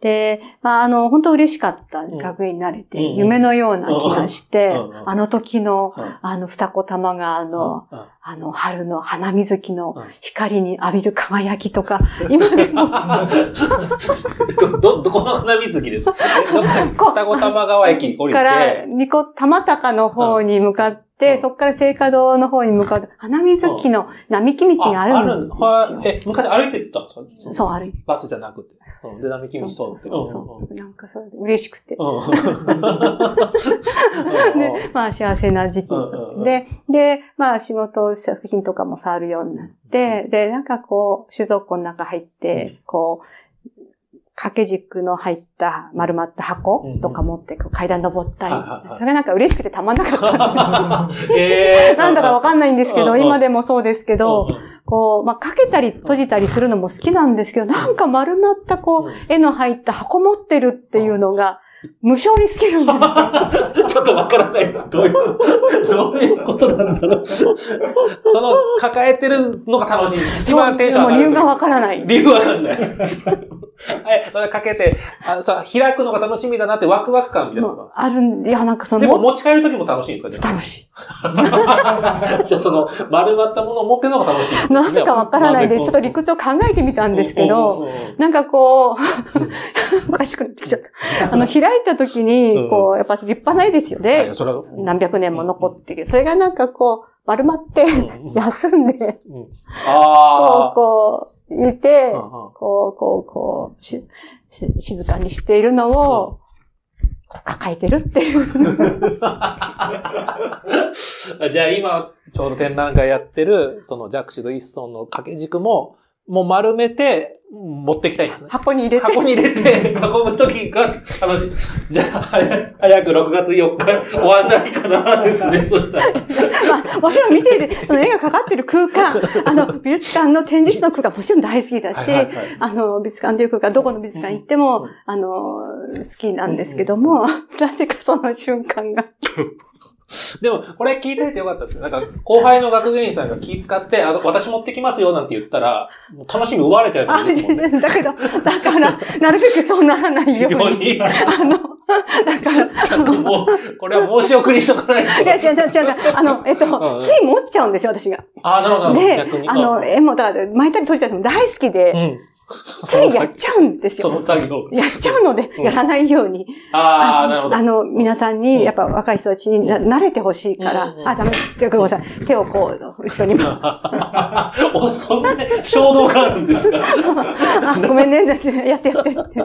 で、まあ、あの、本当嬉しかった学園になれて、うん、夢のような気がして、うん、あの時の、あの、二子玉川の、あの、春の花水木の光に浴びる輝きとか、今でも。ど、ど、この花水木ですか？二子玉川駅降りて。から、二子玉高の方に向かって、うんそこから聖火堂の方に向かう、花水木の並木道があるんですよ。はい。え、昔歩いてった？んですかそう、歩いて。バスじゃなくて。うんで、並木道そう通って。そうそう。なんかそう、嬉しくて。で、まあ幸せな時期で、で、まあ仕事、作品とかも触るようになって、で、なんかこう、酒造庫の中入って、こう、掛け軸の入った丸まった箱とか持ってこう階段登ったり、それがなんか嬉しくてたまんなかった。えーなんだかわかんないんですけど、今でもそうですけど、うんこう、まあ、かけたり閉じたりするのも好きなんですけど、なんか丸まったこう絵の入った箱持ってるっていうのが、無性に好きなんです。ちょっとわからないです。どういうこと、どういうことなんだろう？その、抱えてるのが楽しい。一番テンション上がる。理由がわからない。理由わかんない。え、それかけて、あさ開くのが楽しみだなってワクワク感みたいなのがあるんで、いや、なんかその、でも持ち帰るときも楽しいんですか？楽しい。あじゃあその、丸まったものを持ってるのが楽しいんですね。なぜかわからないで、ちょっと理屈を考えてみたんですけうんど、なんかこう、おかしくなってきちゃった。あの、開いた時うんに、こう、やっぱ立派な絵ですよはいね。何百年も残ってる。それがなんかこう、丸まって、うん 休んで、うんこう、あこう、入れて、あ。こう、こう、こう、し、し静かにしているのを、抱えてるっていう。あじゃあ今、ちょうど展覧会やってる、そのジャクシド・イストンの掛け軸も、もう丸めて、持ってきたいんですね。箱に入れて。箱に入れて、運ぶときが楽しい。じゃあ、早早く6月4日終わんないかなですね、そしたら。まあ、もちろん見ていて、その絵がかかってる空間、あの、美術館の展示室の空間もちろん大好きだし、はいはいはいあの、美術館という空間、どこの美術館行っても、うんあの、好きなんですけども、なぜかその瞬間が。でも、これ聞いといてよかったですね。なんか、後輩の学芸員さんが気使って、あの、私持ってきますよなんて言ったら、楽しみ奪われちゃうとあ。だけど、だから、なるべくそうならないように。ように、あの、だから、ちゃんともう、これは申し送りしとかないと。いや、違う違う違う。あの、えっとうん、つい持っちゃうんですよ、私が。ああ、なるほど。であの、絵も、だから、巻いたり閉じたりも大好きうで、ん。ついやっちゃうんですよその。作業。やっちゃうので、うんやらないように。ああ、なるほどあ。の、皆さんに、やっぱ若い人たちにな慣れてほしいから、あ、ダメ、ごめんなさい。手をこう、後ろに。おそんなね衝動があるんですか？あ、ごめんね、だってやってやってって。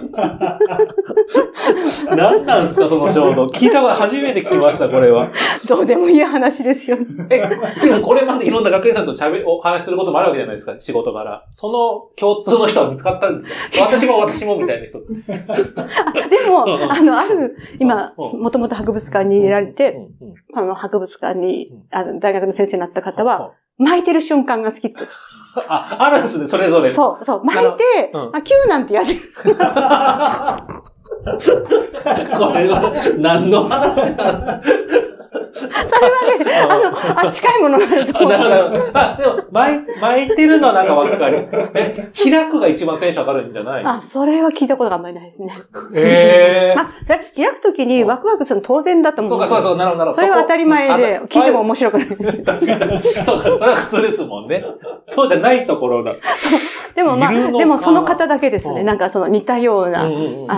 何なんですか、その衝動。聞いたこと初めて聞きました、これは。どうでもいい話ですよね。え、でもこれまでいろんな学園さんと喋、お話しすることもあるわけじゃないですか、仕事柄。その共通の人は見つかったんですよ。私も私もみたいな人。でうんも、うんあの、ある、今、うんもともと博物館に入れられて、あの、博物館にうん、あの、大学の先生になった方は、巻いてる瞬間が好きって。あ、あるんですね、それぞれ。そう、そう、巻いて、うんあ、キューなんてやる。これは、何の話なのそれはね、あの、あ、近いものがあるとあ、思う。なるほど。あ、でも、巻い、巻いてるのはなんかわかる。え、開くが一番テンション上がるんじゃない？あ、それは聞いたことがあんまりないですね。へえ。あ、それ、開くときにワクワクするの当然だと思そううか、そうそう、なるほど、なるほど。それは当たり前で、聞いても面白くない。確かに。そうか、それは普通ですもんね。そうじゃないところだ。でもまあ、でもその方だけですね。うんなんかその似たような、あ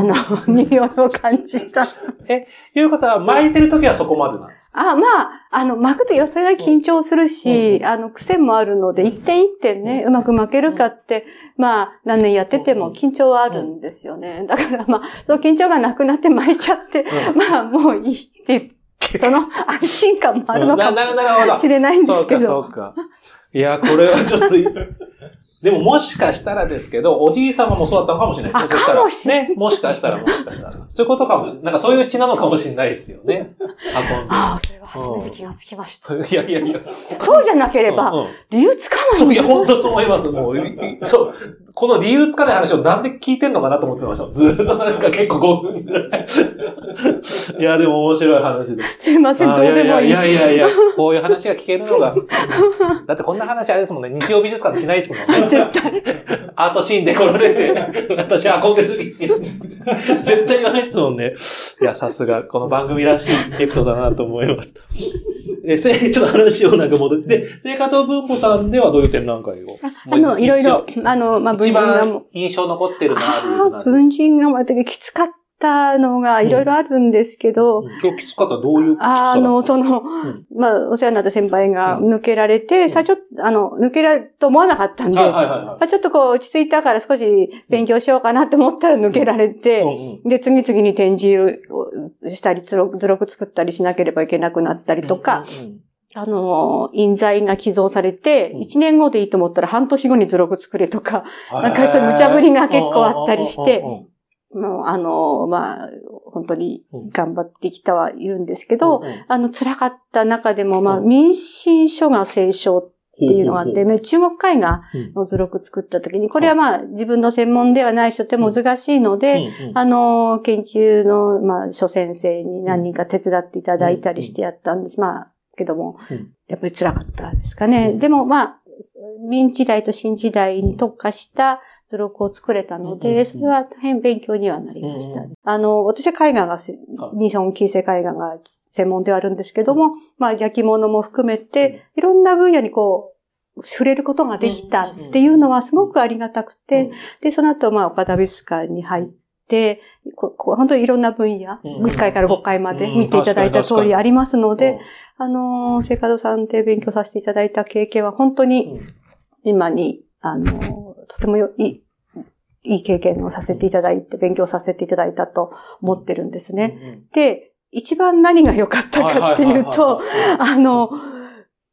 の、匂いを感じた。え、ゆうかさん、巻いてるときはそこまでなんですか？あ、まあ、あの、巻くときはそれなりに緊張するし、うんあの、癖もあるので、一点一点ね、うまく巻けるかって、まあ、何年やってても緊張はあるんですよね。だからまあ、その緊張がなくなって巻いちゃって、うまあ、もういいって言って、その安心感もあるのか。もしれないんでそうか、そすけど。うか。いや、これはちょっと、でももしかしたらですけど、おじい様もそうだったのかもしれないですね。あそしたらかもしれないね。もしかしたらもしかしたら。そういうことかもしれない。なんかそういう血なのかもしれないですよね。運んで。ああ、それは初めて気がつきました。いやいやいや。そうじゃなければ、理由つかないそう、いや、本当そう思います。もう、りそう、この理由つかない話をなんで聞いてんのかなと思ってました。ずーっとなんか結構5分ぐらい。いや、でも面白い話です。すいません、どうでもいい。いやいやいやこういう話が聞けるのが。だってこんな話あれですもんね。日曜美術館でしないですもんね。絶対。アートシーンで来られて、私憧れるんですよ。絶対言わないですもんね。いや、さすが、この番組らしいエピソードだなと思いました。え、せ ちょっと話をなんか戻って、で、聖火と文庫さんではどういう展覧会を？あの、いろいろ、あの、まあ、文一人画。印象残ってるのある文人画も、きつかっったのがいろいろあるんですけど、今日きつかった？どういうあの、その、んまあ、お世話になった先輩がうん抜けられて、ん。さ、ちょっと、あの、抜けられると思わなかったんで、ちょっとこう落ち着いたから少し勉強しようかなって思ったら抜けられて、で、次々に展示をしたり、図録作ったりしなければいけなくなったりとか、あの、印材が寄贈されて、うん。1年後でいいと思ったら半年後に図録作れとか、うんなんかそういう無茶ぶりが結構あったりしてもう、あの、まあ、本当にうん。頑張ってきたはいるんですけど、うんうん。あの、辛かった中でも、まあ、うん。民進書が聖書っていうのがあって、中国絵画うん。の図録作った時に、これはまあ、自分の専門ではない人って難しいので、あの、研究の、まあ、諸先生に何人か手伝っていただいたりしてやったんです。まあ、けどもうん、やっぱり辛かったですかね。うんでもまあ、明時代と新時代に特化した図録を作れたのうんで、それは大変勉強にはなりました。うんあの、私は絵画が日本近世絵画が専門ではあるんですけども、まあ、焼き物も含めて、いろんな分野にこう、触れることができたっていうのはすごくありがたくて、で、その後、まあ、岡田美術館に入って、ここ本当にいろんな分野、うん。1回から5回までうん。見ていただいた通りありますので、うん。あのー、聖華堂さんで勉強させていただいた経験は本当にうん。今に、あのー、とてもよいい、いい経験をさせていただいて、勉強させていただいたと思ってるんですね。うんうん。で、一番何が良かったかっていうと、あの、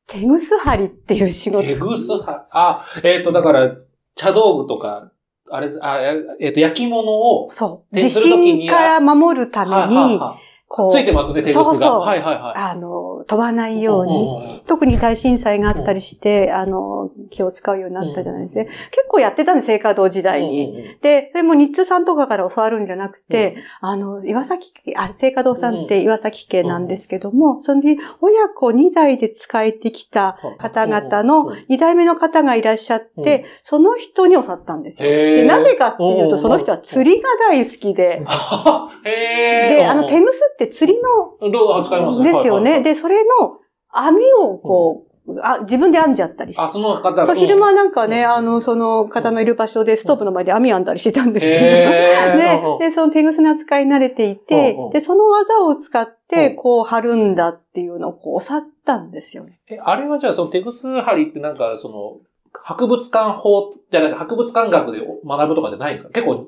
手ぐす張りっていう仕事。エグスは、あ、えっ、と、だから、茶道具とか、あれ、あえっ、と、焼き物を、そう。手地震から守るために、はこう、いついてますね、手ぐすが。そうそうはいはいはい。あの、飛ばないように、特に大震災があったりして、あの、気を使うようになったじゃないですか。結構やってたんです、聖華堂時代に。で、それも日通さんとかから教わるんじゃなくて、あの、岩崎家、あ、聖華堂さんって岩崎家なんですけども、そのに親子2代で使えてきた方々のうん2代目の方がいらっしゃって、うん。その人に教わったんですよ。なぜかっていうと、うんその人は釣りが大好きで、で、あの、手ぐすって釣りのどう使いますね。ですよね。で、それの網をこう、あ自分で編んじゃったりして。あ、。その方が。そう、昼間なんかね、うん。あの、その方のいる場所でストーブの前で網編んだりしてたんですけど。へーで、で、その手ぐすの扱いに慣れていてで、その技を使って、うん。こう、貼るんだっていうのをこう、教わったんですよね。え、あれはじゃあ、そのテグス張りってなんか、その、博物館法じゃなくて、博物館学で学ぶとかじゃないんですか？結構、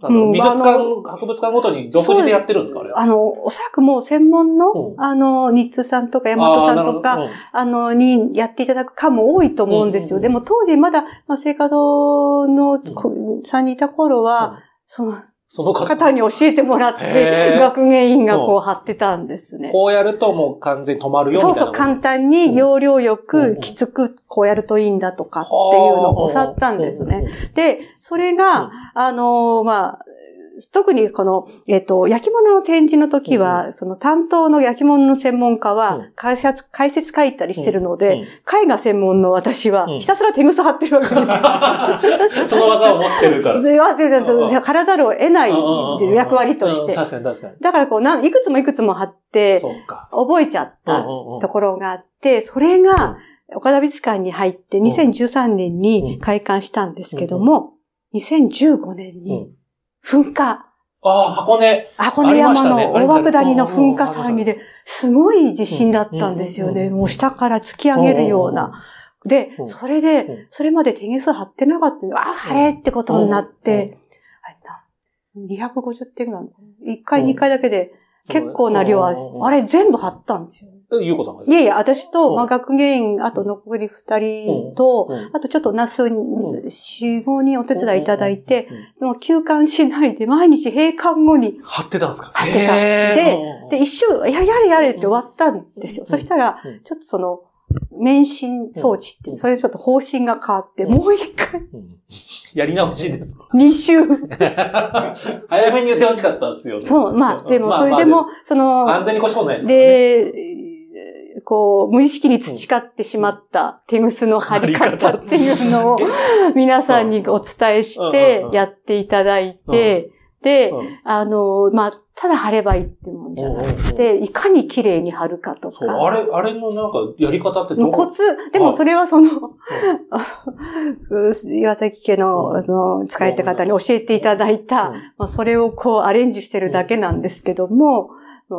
あの、うん美術館、博物館ごとに独自でやってるんですかあれ？あの、おそらくもう専門の、うん。あの、日通さんとか大和さんとか、あの、にやっていただくかも多いと思うんですよ。でも当時まだ、まあ、聖華堂の、こさんにいた頃は、そのその方方に教えてもらって、学芸員がこう貼ってたんですね。こうやるともう完全に止まるよみたいな。そうそう、簡単に要領よく、きつくこうやるといいんだとかっていうのを教わったんですね。で、それうん。が、あのーまあ、特にこの、えっ、と、焼き物の展示の時は、その担当の焼き物の専門家うん。は解説、解説書いたりしてるので、うん。うん。絵画専門の私はうん、ひたすら手ぐさ貼ってるわけです。その技を持ってるから。それは、貼らざるを得ない役割としうんて。確かに確かに。だからこう、なんいくつもいくつも貼って。覚えちゃったところがあって、それが、岡田美術館に入って2013年に開館したんですけども、2015年うん。に噴火、ああ、箱根。箱根山の大涌谷の噴火騒ぎで、すごい地震だったんですよね。もう下から突き上げるような。でう、ん。それうん。で、それまで手ギス貼ってなかった。のあ、晴れってことになって、あれな250点ぐらい。1回、うん。2回だけで結構な量あるあれ全部貼ったんですよ。ゆうこさんがいやいや、私と、うん。まあ、学芸員、あと残り二人と、うん。あとちょっとナスに、四五人お手伝いいただいて、うん。う休館しないで、毎日閉館後に貼ってたんですか？貼ってた。でうん、で、一周、いや、やれやれって終わったんですよ。うん。そしたらうん、ちょっとその、免震装置ってそれでちょっと方針が変わって、うん。もう一回、うん。やり直しです。二周。早めに言ってほしかったですよね。そう、まあ、でも、まあそれでも、その、安全に越し込んないです。で、こう、無意識に培ってしまった手ぐすの貼り方っていうのを皆さんにお伝えしてやっていただいて、て、うんあの、まあ、ただ貼ればいいってもんじゃなくて、いかに綺麗に貼るかとか。そう、あれ、あれのなんかやり方ってどう？コツ、でもそれはその、岩崎家の、うん。あの、使えた方に教えていただいた、うん。まあ、それをこうアレンジしてるだけなんですけども、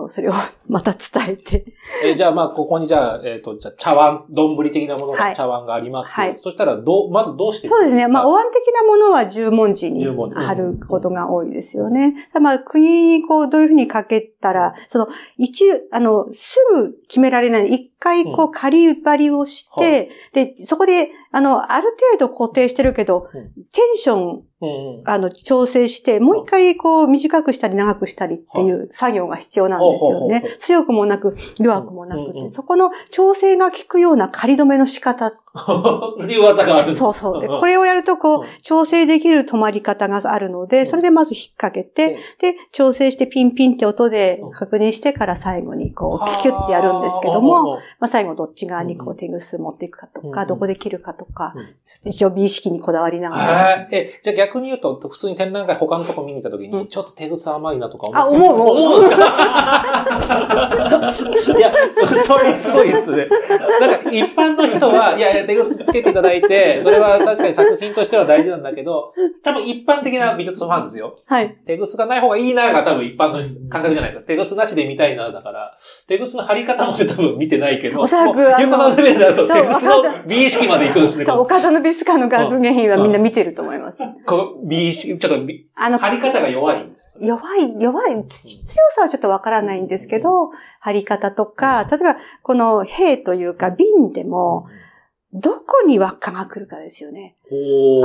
それをまた伝えて。えじゃあまあ、ここにじゃあ、えっ、と、じゃあ茶碗、丼的なものが、はい茶碗があります。はいそしたら、どう、まずどうしてそうですね。まあ、はいお椀的なものは十文字に貼ることが多いですよね。まあ、国にこう、どういうふうにかけたら、その、一、あの、すぐ決められない。一回こうう、仮張りをして、で、そこで、あの、ある程度固定してるけど、うんテンション、うんうん。あの、調整して、もう一回こう、短くしたり長くしたりっていう作業が必要なんですよね。強くもなく、弱くもなくて、そこの調整が効くような仮止めの仕方。っていう技があるそうそう。で、これをやると、こう調整できる止まり方があるので、うん。それでまず引っ掛けて、で、調整してピンピンって音でうん。確認してから最後にこはあ。う、キュッてやるんですけどうんも、うんまあ最後どっち側にこうんう手ぐす持っていくかとうんか、どこで切るかとかうん、一応美意識にこだわりながら。はい。え、じゃあ逆に言うと、普通に展覧会他のとこ見に行った時に、うんちょっと手草甘いなとかあ思う思う思うんですか？いや、それすごいですね。なんか一般の人は、いやいや、手草つけていただいて、それは確かに作品としては大事なんだけど、多分一般的な美術ファンですよ。はい。手ぐすがない方がいいなが多分一般の感覚じゃないですか。手ぐすなしで見たいなだから、手ぐすの貼り方まで多分見てないけど、おそらくゆうこさんのレベルだと手ぐすの美意識まで行くんですね。そう、こ岡田の美術館の学芸品はみんな見てると思います。うこちょっと美あの、貼り方が弱いんですよ。弱い、弱い、つ強さはちょっとわからないんですけど、貼り方とか、例えば、この兵というか瓶でも、どこに輪っかが来るかですよね。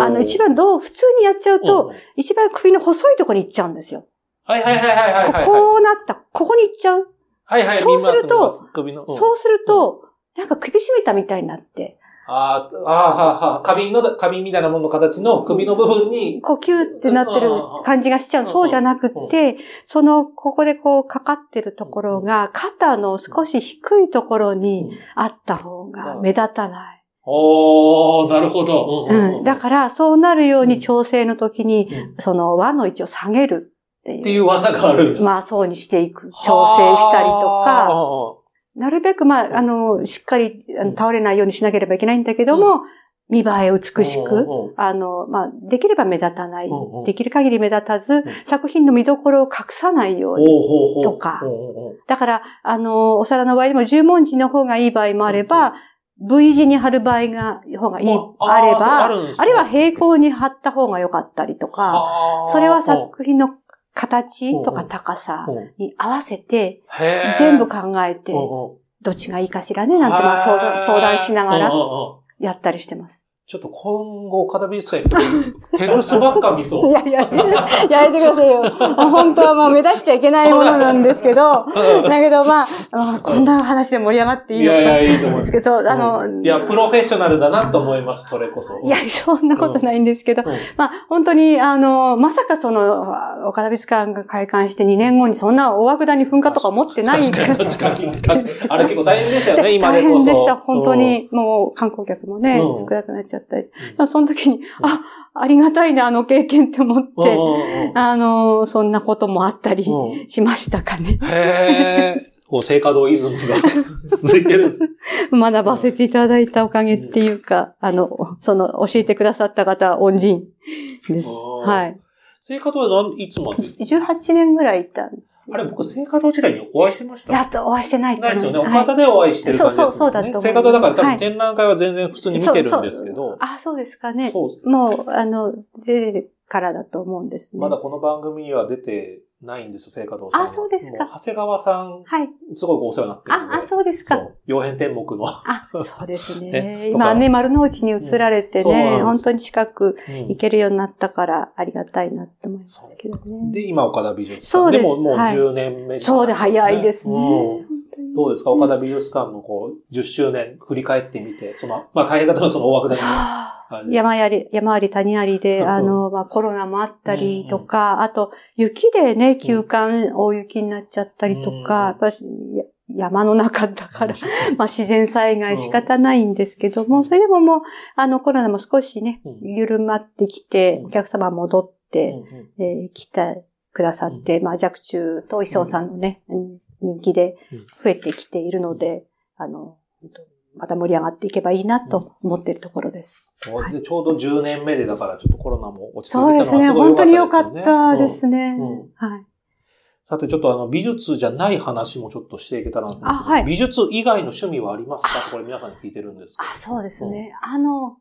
あの、一番どう、普通にやっちゃううんと、一番首の細いところに行っちゃうんですよ。はいはいはいはいはいはい。ここうなった、ここに行っちゃう。はいはい、そうするとそうすると、なんか首絞めたみたいになって、あーあー、はは花瓶の、花瓶みたいなものの形の首の部分に、こうキューってなってる感じがしちゃう。うんそうじゃなくって、その、ここでこうかかってるところが、肩の少し低いところにあった方が目立たない。おー、なるほど。うん。だから、そうなるように調整の時に、うんその輪の位置を下げるっていう。っていう技があるんです。まあ、そうにしていく。調整したりとか、はなるべく、まあ、あの、しっかり倒れないようにしなければいけないんだけども、見栄え美しく、あの、まあ、できれば目立たない。できる限り目立たずん、作品の見どころを隠さないように。とか。だから、あの、お皿の場合でも十文字の方がいい場合もあれば、V 字に貼る場合が、方がいい、ああれば、あるいは平行に貼った方が良かったりとか、それは作品の形とかうん高さう。んに合わせて、全部考えてどっちがいいかしらね、なんてまあ相談しながらやったりしてます。ちょっと今後、岡田美術館行って、手ぐすばっか見そう。いやいや、やめてくださいよ。本当はもう目立っちゃいけないものなんですけど、うんだけどまあ、あこんな話で盛り上がっていいのかいやいやいいと思いますですけど、あの、いや、プロフェッショナルだなと思います、それこそ。いや、そんなことないんですけど、うんまあ、本当に、あの、まさかその、岡田美術館が開館して2年後にそんな大涌谷噴火とか思ってない確かに、あれ結構大変でしたよね、今で大こそ。変でした。本当に、もう観光客もね、うん少なくなっちゃったり。でもその時に、あ、ありがたいな、あの経験って思っうん。て、うんうんあの、そんなこともあったりうんうんしましたかね。へえ。こう、聖火道イズムが続いてるんです。学ばせていただいたおかげっていうか、あの、その、教えてくださった方は恩人です。はい。聖火道は何いつまで？18年ぐらいいた。あれ、僕、聖火道時代にお会いしてました？やっとお会いしてないないですよね。はい岡田でお会いしてる感じですもんね。そうそうそうだと思う聖火道だから多はい分展覧会は全然普通に見てるんですけどそうそう、あ、そうですかね。そうもう、あの、出てからだと思うんですね。まだこの番組には出てないんですよ、聖火道さんは。あそうですかも長谷川さん、はい。すごくお世話になってる。あ、あ、そうですか。曜変天目の。あ、そうですね。ね今ね、丸の内に移られてうんそうなん本当に近くうん行けるようになったからありがたいなって思いますけどね。で、今、岡田美術館。そうですも、もうはい10年目、そうで早いですね。うんどうですか？岡田美術館のこう、10周年振り返ってみて、その、まあ大変だったのはその大枠だけそう。あれです山あり、山あり谷ありで、う。んあの、まあ、コロナもあったりとか、あと、雪でね、休館、大雪になっちゃったりとうんか、やっぱりや山の中だから、まあ、自然災害仕方ないんですけども、それでももう、あの、コロナも少しねうん、緩まってきて、うん。お客様戻っうんて、うん。えー来たくださって、まあ、若冲と磯さんのね、人気で増えてきているので、あの、本当また盛り上がっていけばいいなと思っているところです。でちょうど10年目で、だからちょっとコロナも落ち着いそうですね。てきたのはすごい本当に良かったですたね。ですね。うんはい。さて、ちょっとあの、美術じゃない話もちょっとしていけたらなと思うんですけどあはい美術以外の趣味はありますか？とこれ皆さんに聞いてるんですけど。あ、そうですね。あの、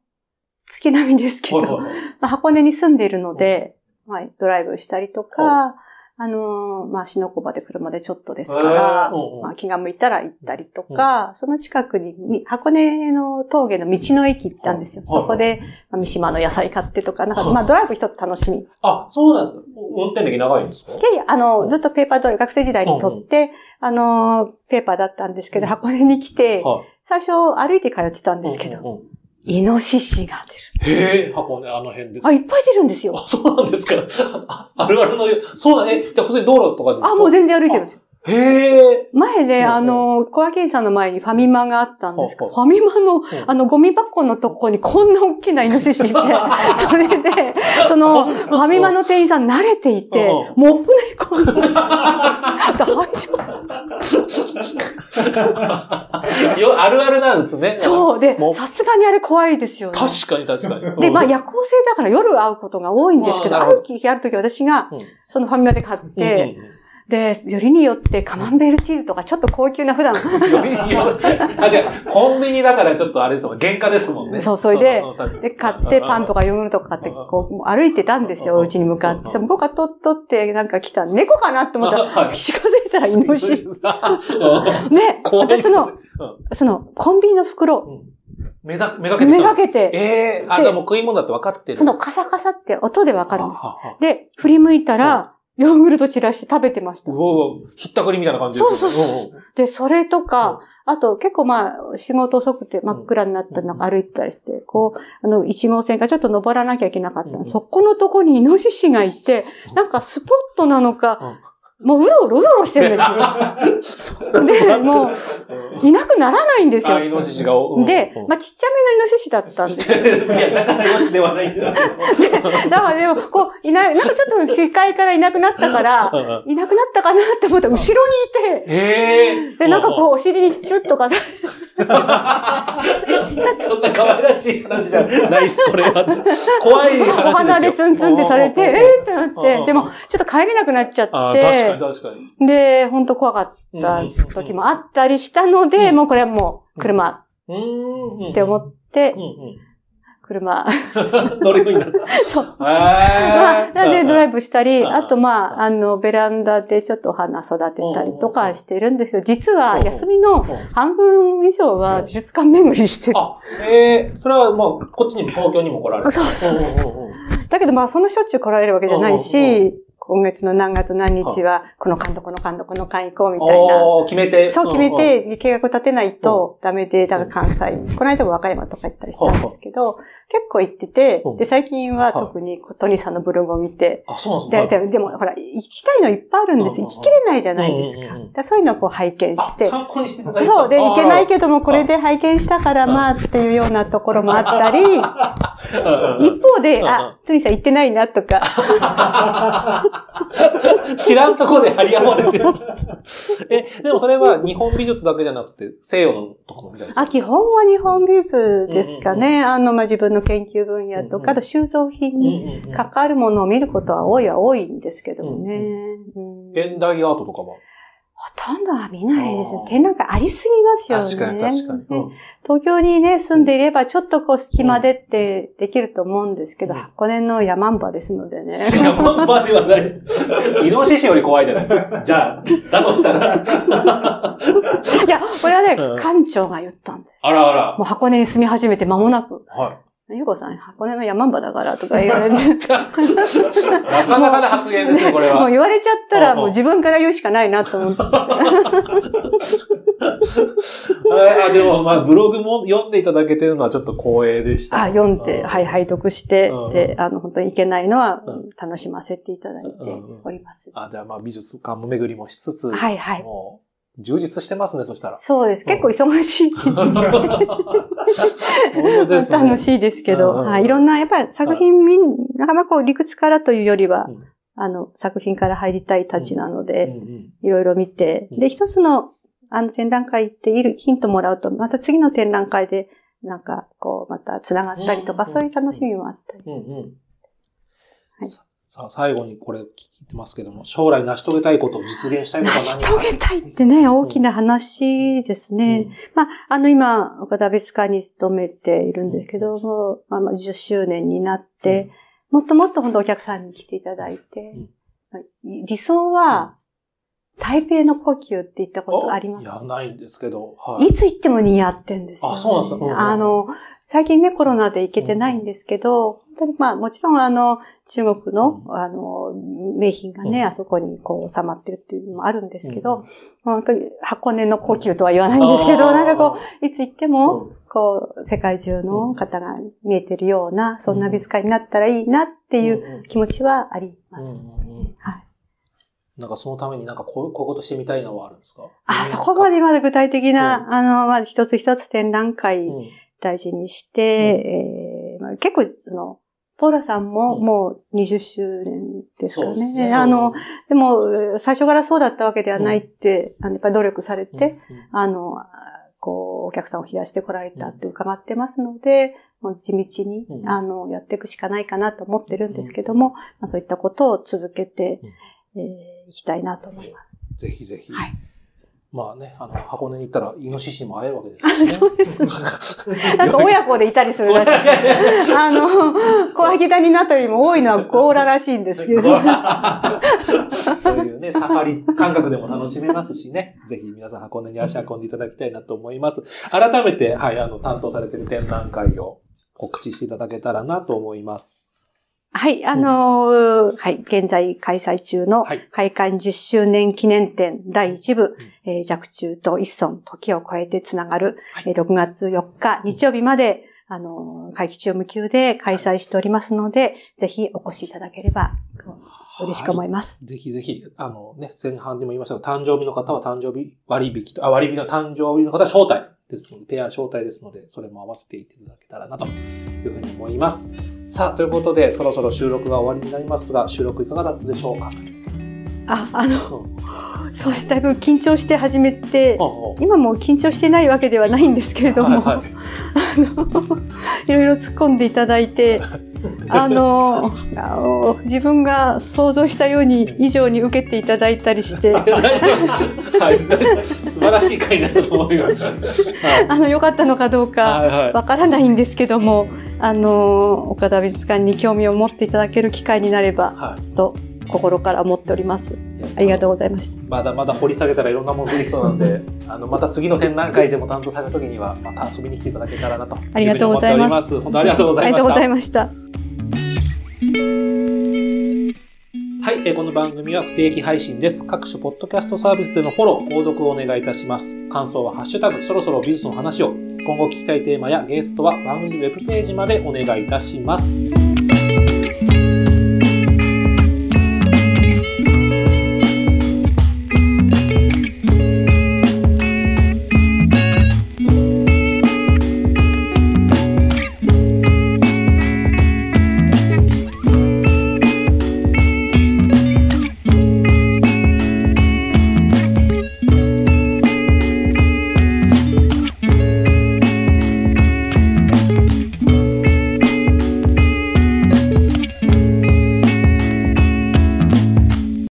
月並みですけど、はいはいはいまあ箱根に住んでいるので、はい、ドライブしたりとか、あのー、まあ、篠小場で車でちょっとですから、へーうんう。んまあ、気が向いたら行ったりとか、その近くに、み箱根の峠の道の駅行ったんですよ。はいそこで、まあ三島の野菜買ってとか、なんか、はいまあ、ドライブ一つ楽しみ。いあ、そうなんですか。運転歴長いんですか？やいや、あうの、んずっとペーパードライブ、学生時代に撮って、あのー、ペーパーだったんですけど、うん。箱根に来て、はい。最初歩いて通ってたんですけど、うんうんうんイノシシが出る。へえ、箱根、あの辺で。あ、いっぱい出るんですよ。あ、そうなんですか。あ あるあるの、そうだね。じゃあ、普通に道路とかで。あ、もう全然歩いてるんですよ。へえ。前ね、あの、小涌園さんの前にファミマがあったんですけど、はファミマの、んあの、ゴミ箱のとこにこんな大きなイノシシいて、それで、その、ファミマの店員さん慣れていて、うモップでこんな、大丈夫 よ、あるあるなんですね。そう。でさすがにあれ怖いですよね。確かに確かに。で、まあうん夜行性だから夜会うことが多いんですけど、ある日ある時私がうん、そのファミマで買って、で、よりによってカマンベールチーズとかちょっと高級な普段、あ、じゃあ、コンビニだからちょっとあれですもん。原価ですもんね。そうそれでうで、買ってパンとかヨーグルトとか買って、こう、歩いてたんですよ、うちに向かって。向こうからとっとってなんか来た猫かなって思ったら、はい近づいたらイノシシ。うん。ね、私その、その、コンビニの袋、めだ、めがけてめがけて、ええあ、でもう食い物だって分かってる。そのカサカサって音でわかるんです。で、振り向いたら、ヨーグルト散らして食べてました。う。おうひったくりみたいな感じですそうそうそで、それとか、あと結構まあ、仕事遅くて真っ暗になったらなん。か歩いてたりして、こう、あの、一号線からちょっと登らなきゃいけなかった。うん。のそこのとこにイノシシがいて、なんかスポットなのか、もううろうろうろうろしてるんですよ。で、もう、いなくならないんですよあ、。イノシシが。うんでうん、まあ、ちっちゃめのイノシシだったんですよ。いや、だからイノシシではないんですけど。だからでも、こう、いない、なんかちょっと視界からいなくなったから、いなくなったかなって思ったら、後ろにいて、ええで、なんかこう、お尻にチュッとかさ、そんな可愛らしい話じゃないっす、これは。怖い話ですよ。お花でツンツンってされて、えーってなっうんて、でも、ちょっと帰れなくなっちゃあっー確かにて、確かに。で、本当怖かった時もあったりしたので、うんもうこれはもう、車。って思ってう、ん車、うん。乗るようになった。そう。ままあ、なんでドライブしたり、うんあとまあ、あの、ベランダでちょっとお花育てたりとかしてるんですよ。実は、休みの半分以上は美術館巡りしてる。あ、ええそれはもう、こっちにも東京にも来られる。そうそうそうだけどまあ、そんなしょっちゅう来られるわけじゃないし、今月の何月何日は、この館とこの館とこの館行こうみたいな。決めて。そう決めて、計画立てないとダメで、だから関西、この間も和歌山とか行ったりしたんですけど、結構行っててうん、で、最近は特にトニーさんのブログを見て、あ、そうなんですで、か。ででも、ほら、行きたいのいっぱいあるんです。うん行ききれないじゃないですか。だそういうのをこう拝見しあて。参考にしていそう。で、行けないけども、これで、で拝見したから、まあ、っていうようなところもあったり、一 一方で、あ、トニーさん行ってないなとか、知らんとこで張り合われてる。え、でもそれは日本美術だけじゃなくて、西洋のとこもみたいですかあ、基本は日本美術ですかね。あの、まあ、自分の研究分野とうんうんか、あと収蔵品に関わるものを見ることは多いは多いんですけどもね。うん現代アートとかも。ほとんどは見ないですね。展覧会ありすぎますよね。確かに確かに。うん東京にね、住んでいれば、ちょっとこう、隙間でってできると思うんですけど、うん箱根の山んばですのでね。山んばではない。イノシシより怖いじゃないですか。じゃあ、だとしたら。いや、これはね、うん館長が言ったんです。あらあら。もう箱根に住み始めて間もなく、はゆうこさん、箱根の山んばだからとか言われて。い。なかなかな発言ですよ、これは。もう言われちゃったら、うんもう自分から言うしかないなと思って。あでも、まあ、ブログも読んでいただけてるのはちょっと光栄でした。あ、読んで、はい、拝読してうん、で、あの、本当にいけないのはうん、楽しませていただいてうんおります。あ、じゃあまあ、美術館も巡りもしつつ、はい、はい。もう、充実してますね、そしたら。そうです。結構忙しい。ね。楽しいですけど、はい。いろんな、やっぱり作品みんなかなかこう理屈からというよりはうん、あの、作品から入りたいたちなので、いろいろ見て、うん。で、一つの、あの、展覧会行っているヒントもらうと、また次の展覧会で、なんか、こう、また繋がったりとか、うんそういう楽しみもあったり。ささあ、最後にこれ聞いてますけども、将来成し遂げたいことを実現したいこと成は何し遂げたいってね、大きな話ですね。まあ、あの、今、岡田別館に勤めているんですけども、まあ、まあ10周年になって、もっともっと本当お客さんに来ていただいて、理想は、台北の呼吸って言ったことあります？いや、ないんですけど、はい。いつ行っても似合ってんですよ、ね。あそうなんですか。うんあの、最近ね、コロナで行けてないんですけど、本当にまあ、もちろんあの、中国の、うん。あの、名品がね、うん。あそこにこう収まってるっていうのもあるんですけど、うん。本当に箱根の呼吸とは言わないんですけど、なんかこう、いつ行っても、うん。こう、世界中の方が見えてるような、そんな美術館になったらいいなっていううん。気持ちはあります。うんうんうん。はい。なんかそのためになんかこういうことしてみたいのはあるんですか？あ、そこまでまだ具体的な、あの、まあ、一つ一つ展覧会うん。大事にして、えーまあ、結構、その、ポーラさんもうん。もう20周年ですかそうですね。あの、、でも、最初からそうだったわけではないって、あのやっぱり努力されうん。て、、あの、こう、お客さんを増やしてこられたって伺ってますので、もう地道に、うん。あの、やっていくしかないかなと思ってるんですけども、まあ、そういったことを続けて、えーいきたいなと思います。ぜひぜひ。はいまあね、あの、箱根に行ったら、イノシシにも会えるわけですよね。そうです なんか親子でいたりするらしい。あの、小秋谷名取も多いのはゴーラらしいんですけど。そういうね、サファリ感覚でも楽しめますしね。ぜひ皆さん箱根に足運んでいただきたいなと思います。改めて、はい、あの、担当されている展覧会を告知していただけたらなと思います。はい、あのーはい、現在開催中のはい。開館10周年記念展第1部、えー弱中と一村、時を超えてつながる、はい。えー6月4日日曜日まで、あのー会期中無休で開催しておりますので、ぜひお越しいただければ嬉しく思います。ぜひぜひ、あのね、前半でも言いましたが、誕生日の方は誕生日割引と、あ、割引の誕生日の方は招待ですので、ペア招待ですので、それも合わせていただけたらなというふうに思います。さあ、ということで、そろそろ収録が終わりになりますが、収録いかがだったでしょうか？あ、あの、うん。そうです。だいぶ緊張して始めて、今も緊張してないわけではないんですけれども、はいはい。あの、いろいろ突っ込んでいただいて、あの、あの自分が想像したように以上に受けていただいたりして、大丈夫。です。はい、素晴らしい回になったと思います。はい。あの、良かったのかどうかはいはい。わからないんですけども、あの、岡田美術館に興味を持っていただける機会になればはい。と心から思っております。ありがとうございました。まだまだ掘り下げたらいろんなもの出てきそうなんで、あの、また次の展覧会でも担当された時には、また遊びに来ていただけたらなと。ありがとうございます。本当ありがとうございました。ありがとうございました。はい、えーこの番組は不定期配信です。各種ポッドキャストサービスでのフォロー、購読をお願いいたします。感想はハッシュタグ、そろそろ美術の話を。今後聞きたいテーマやゲストは番組ウェブページまでお願いいたします。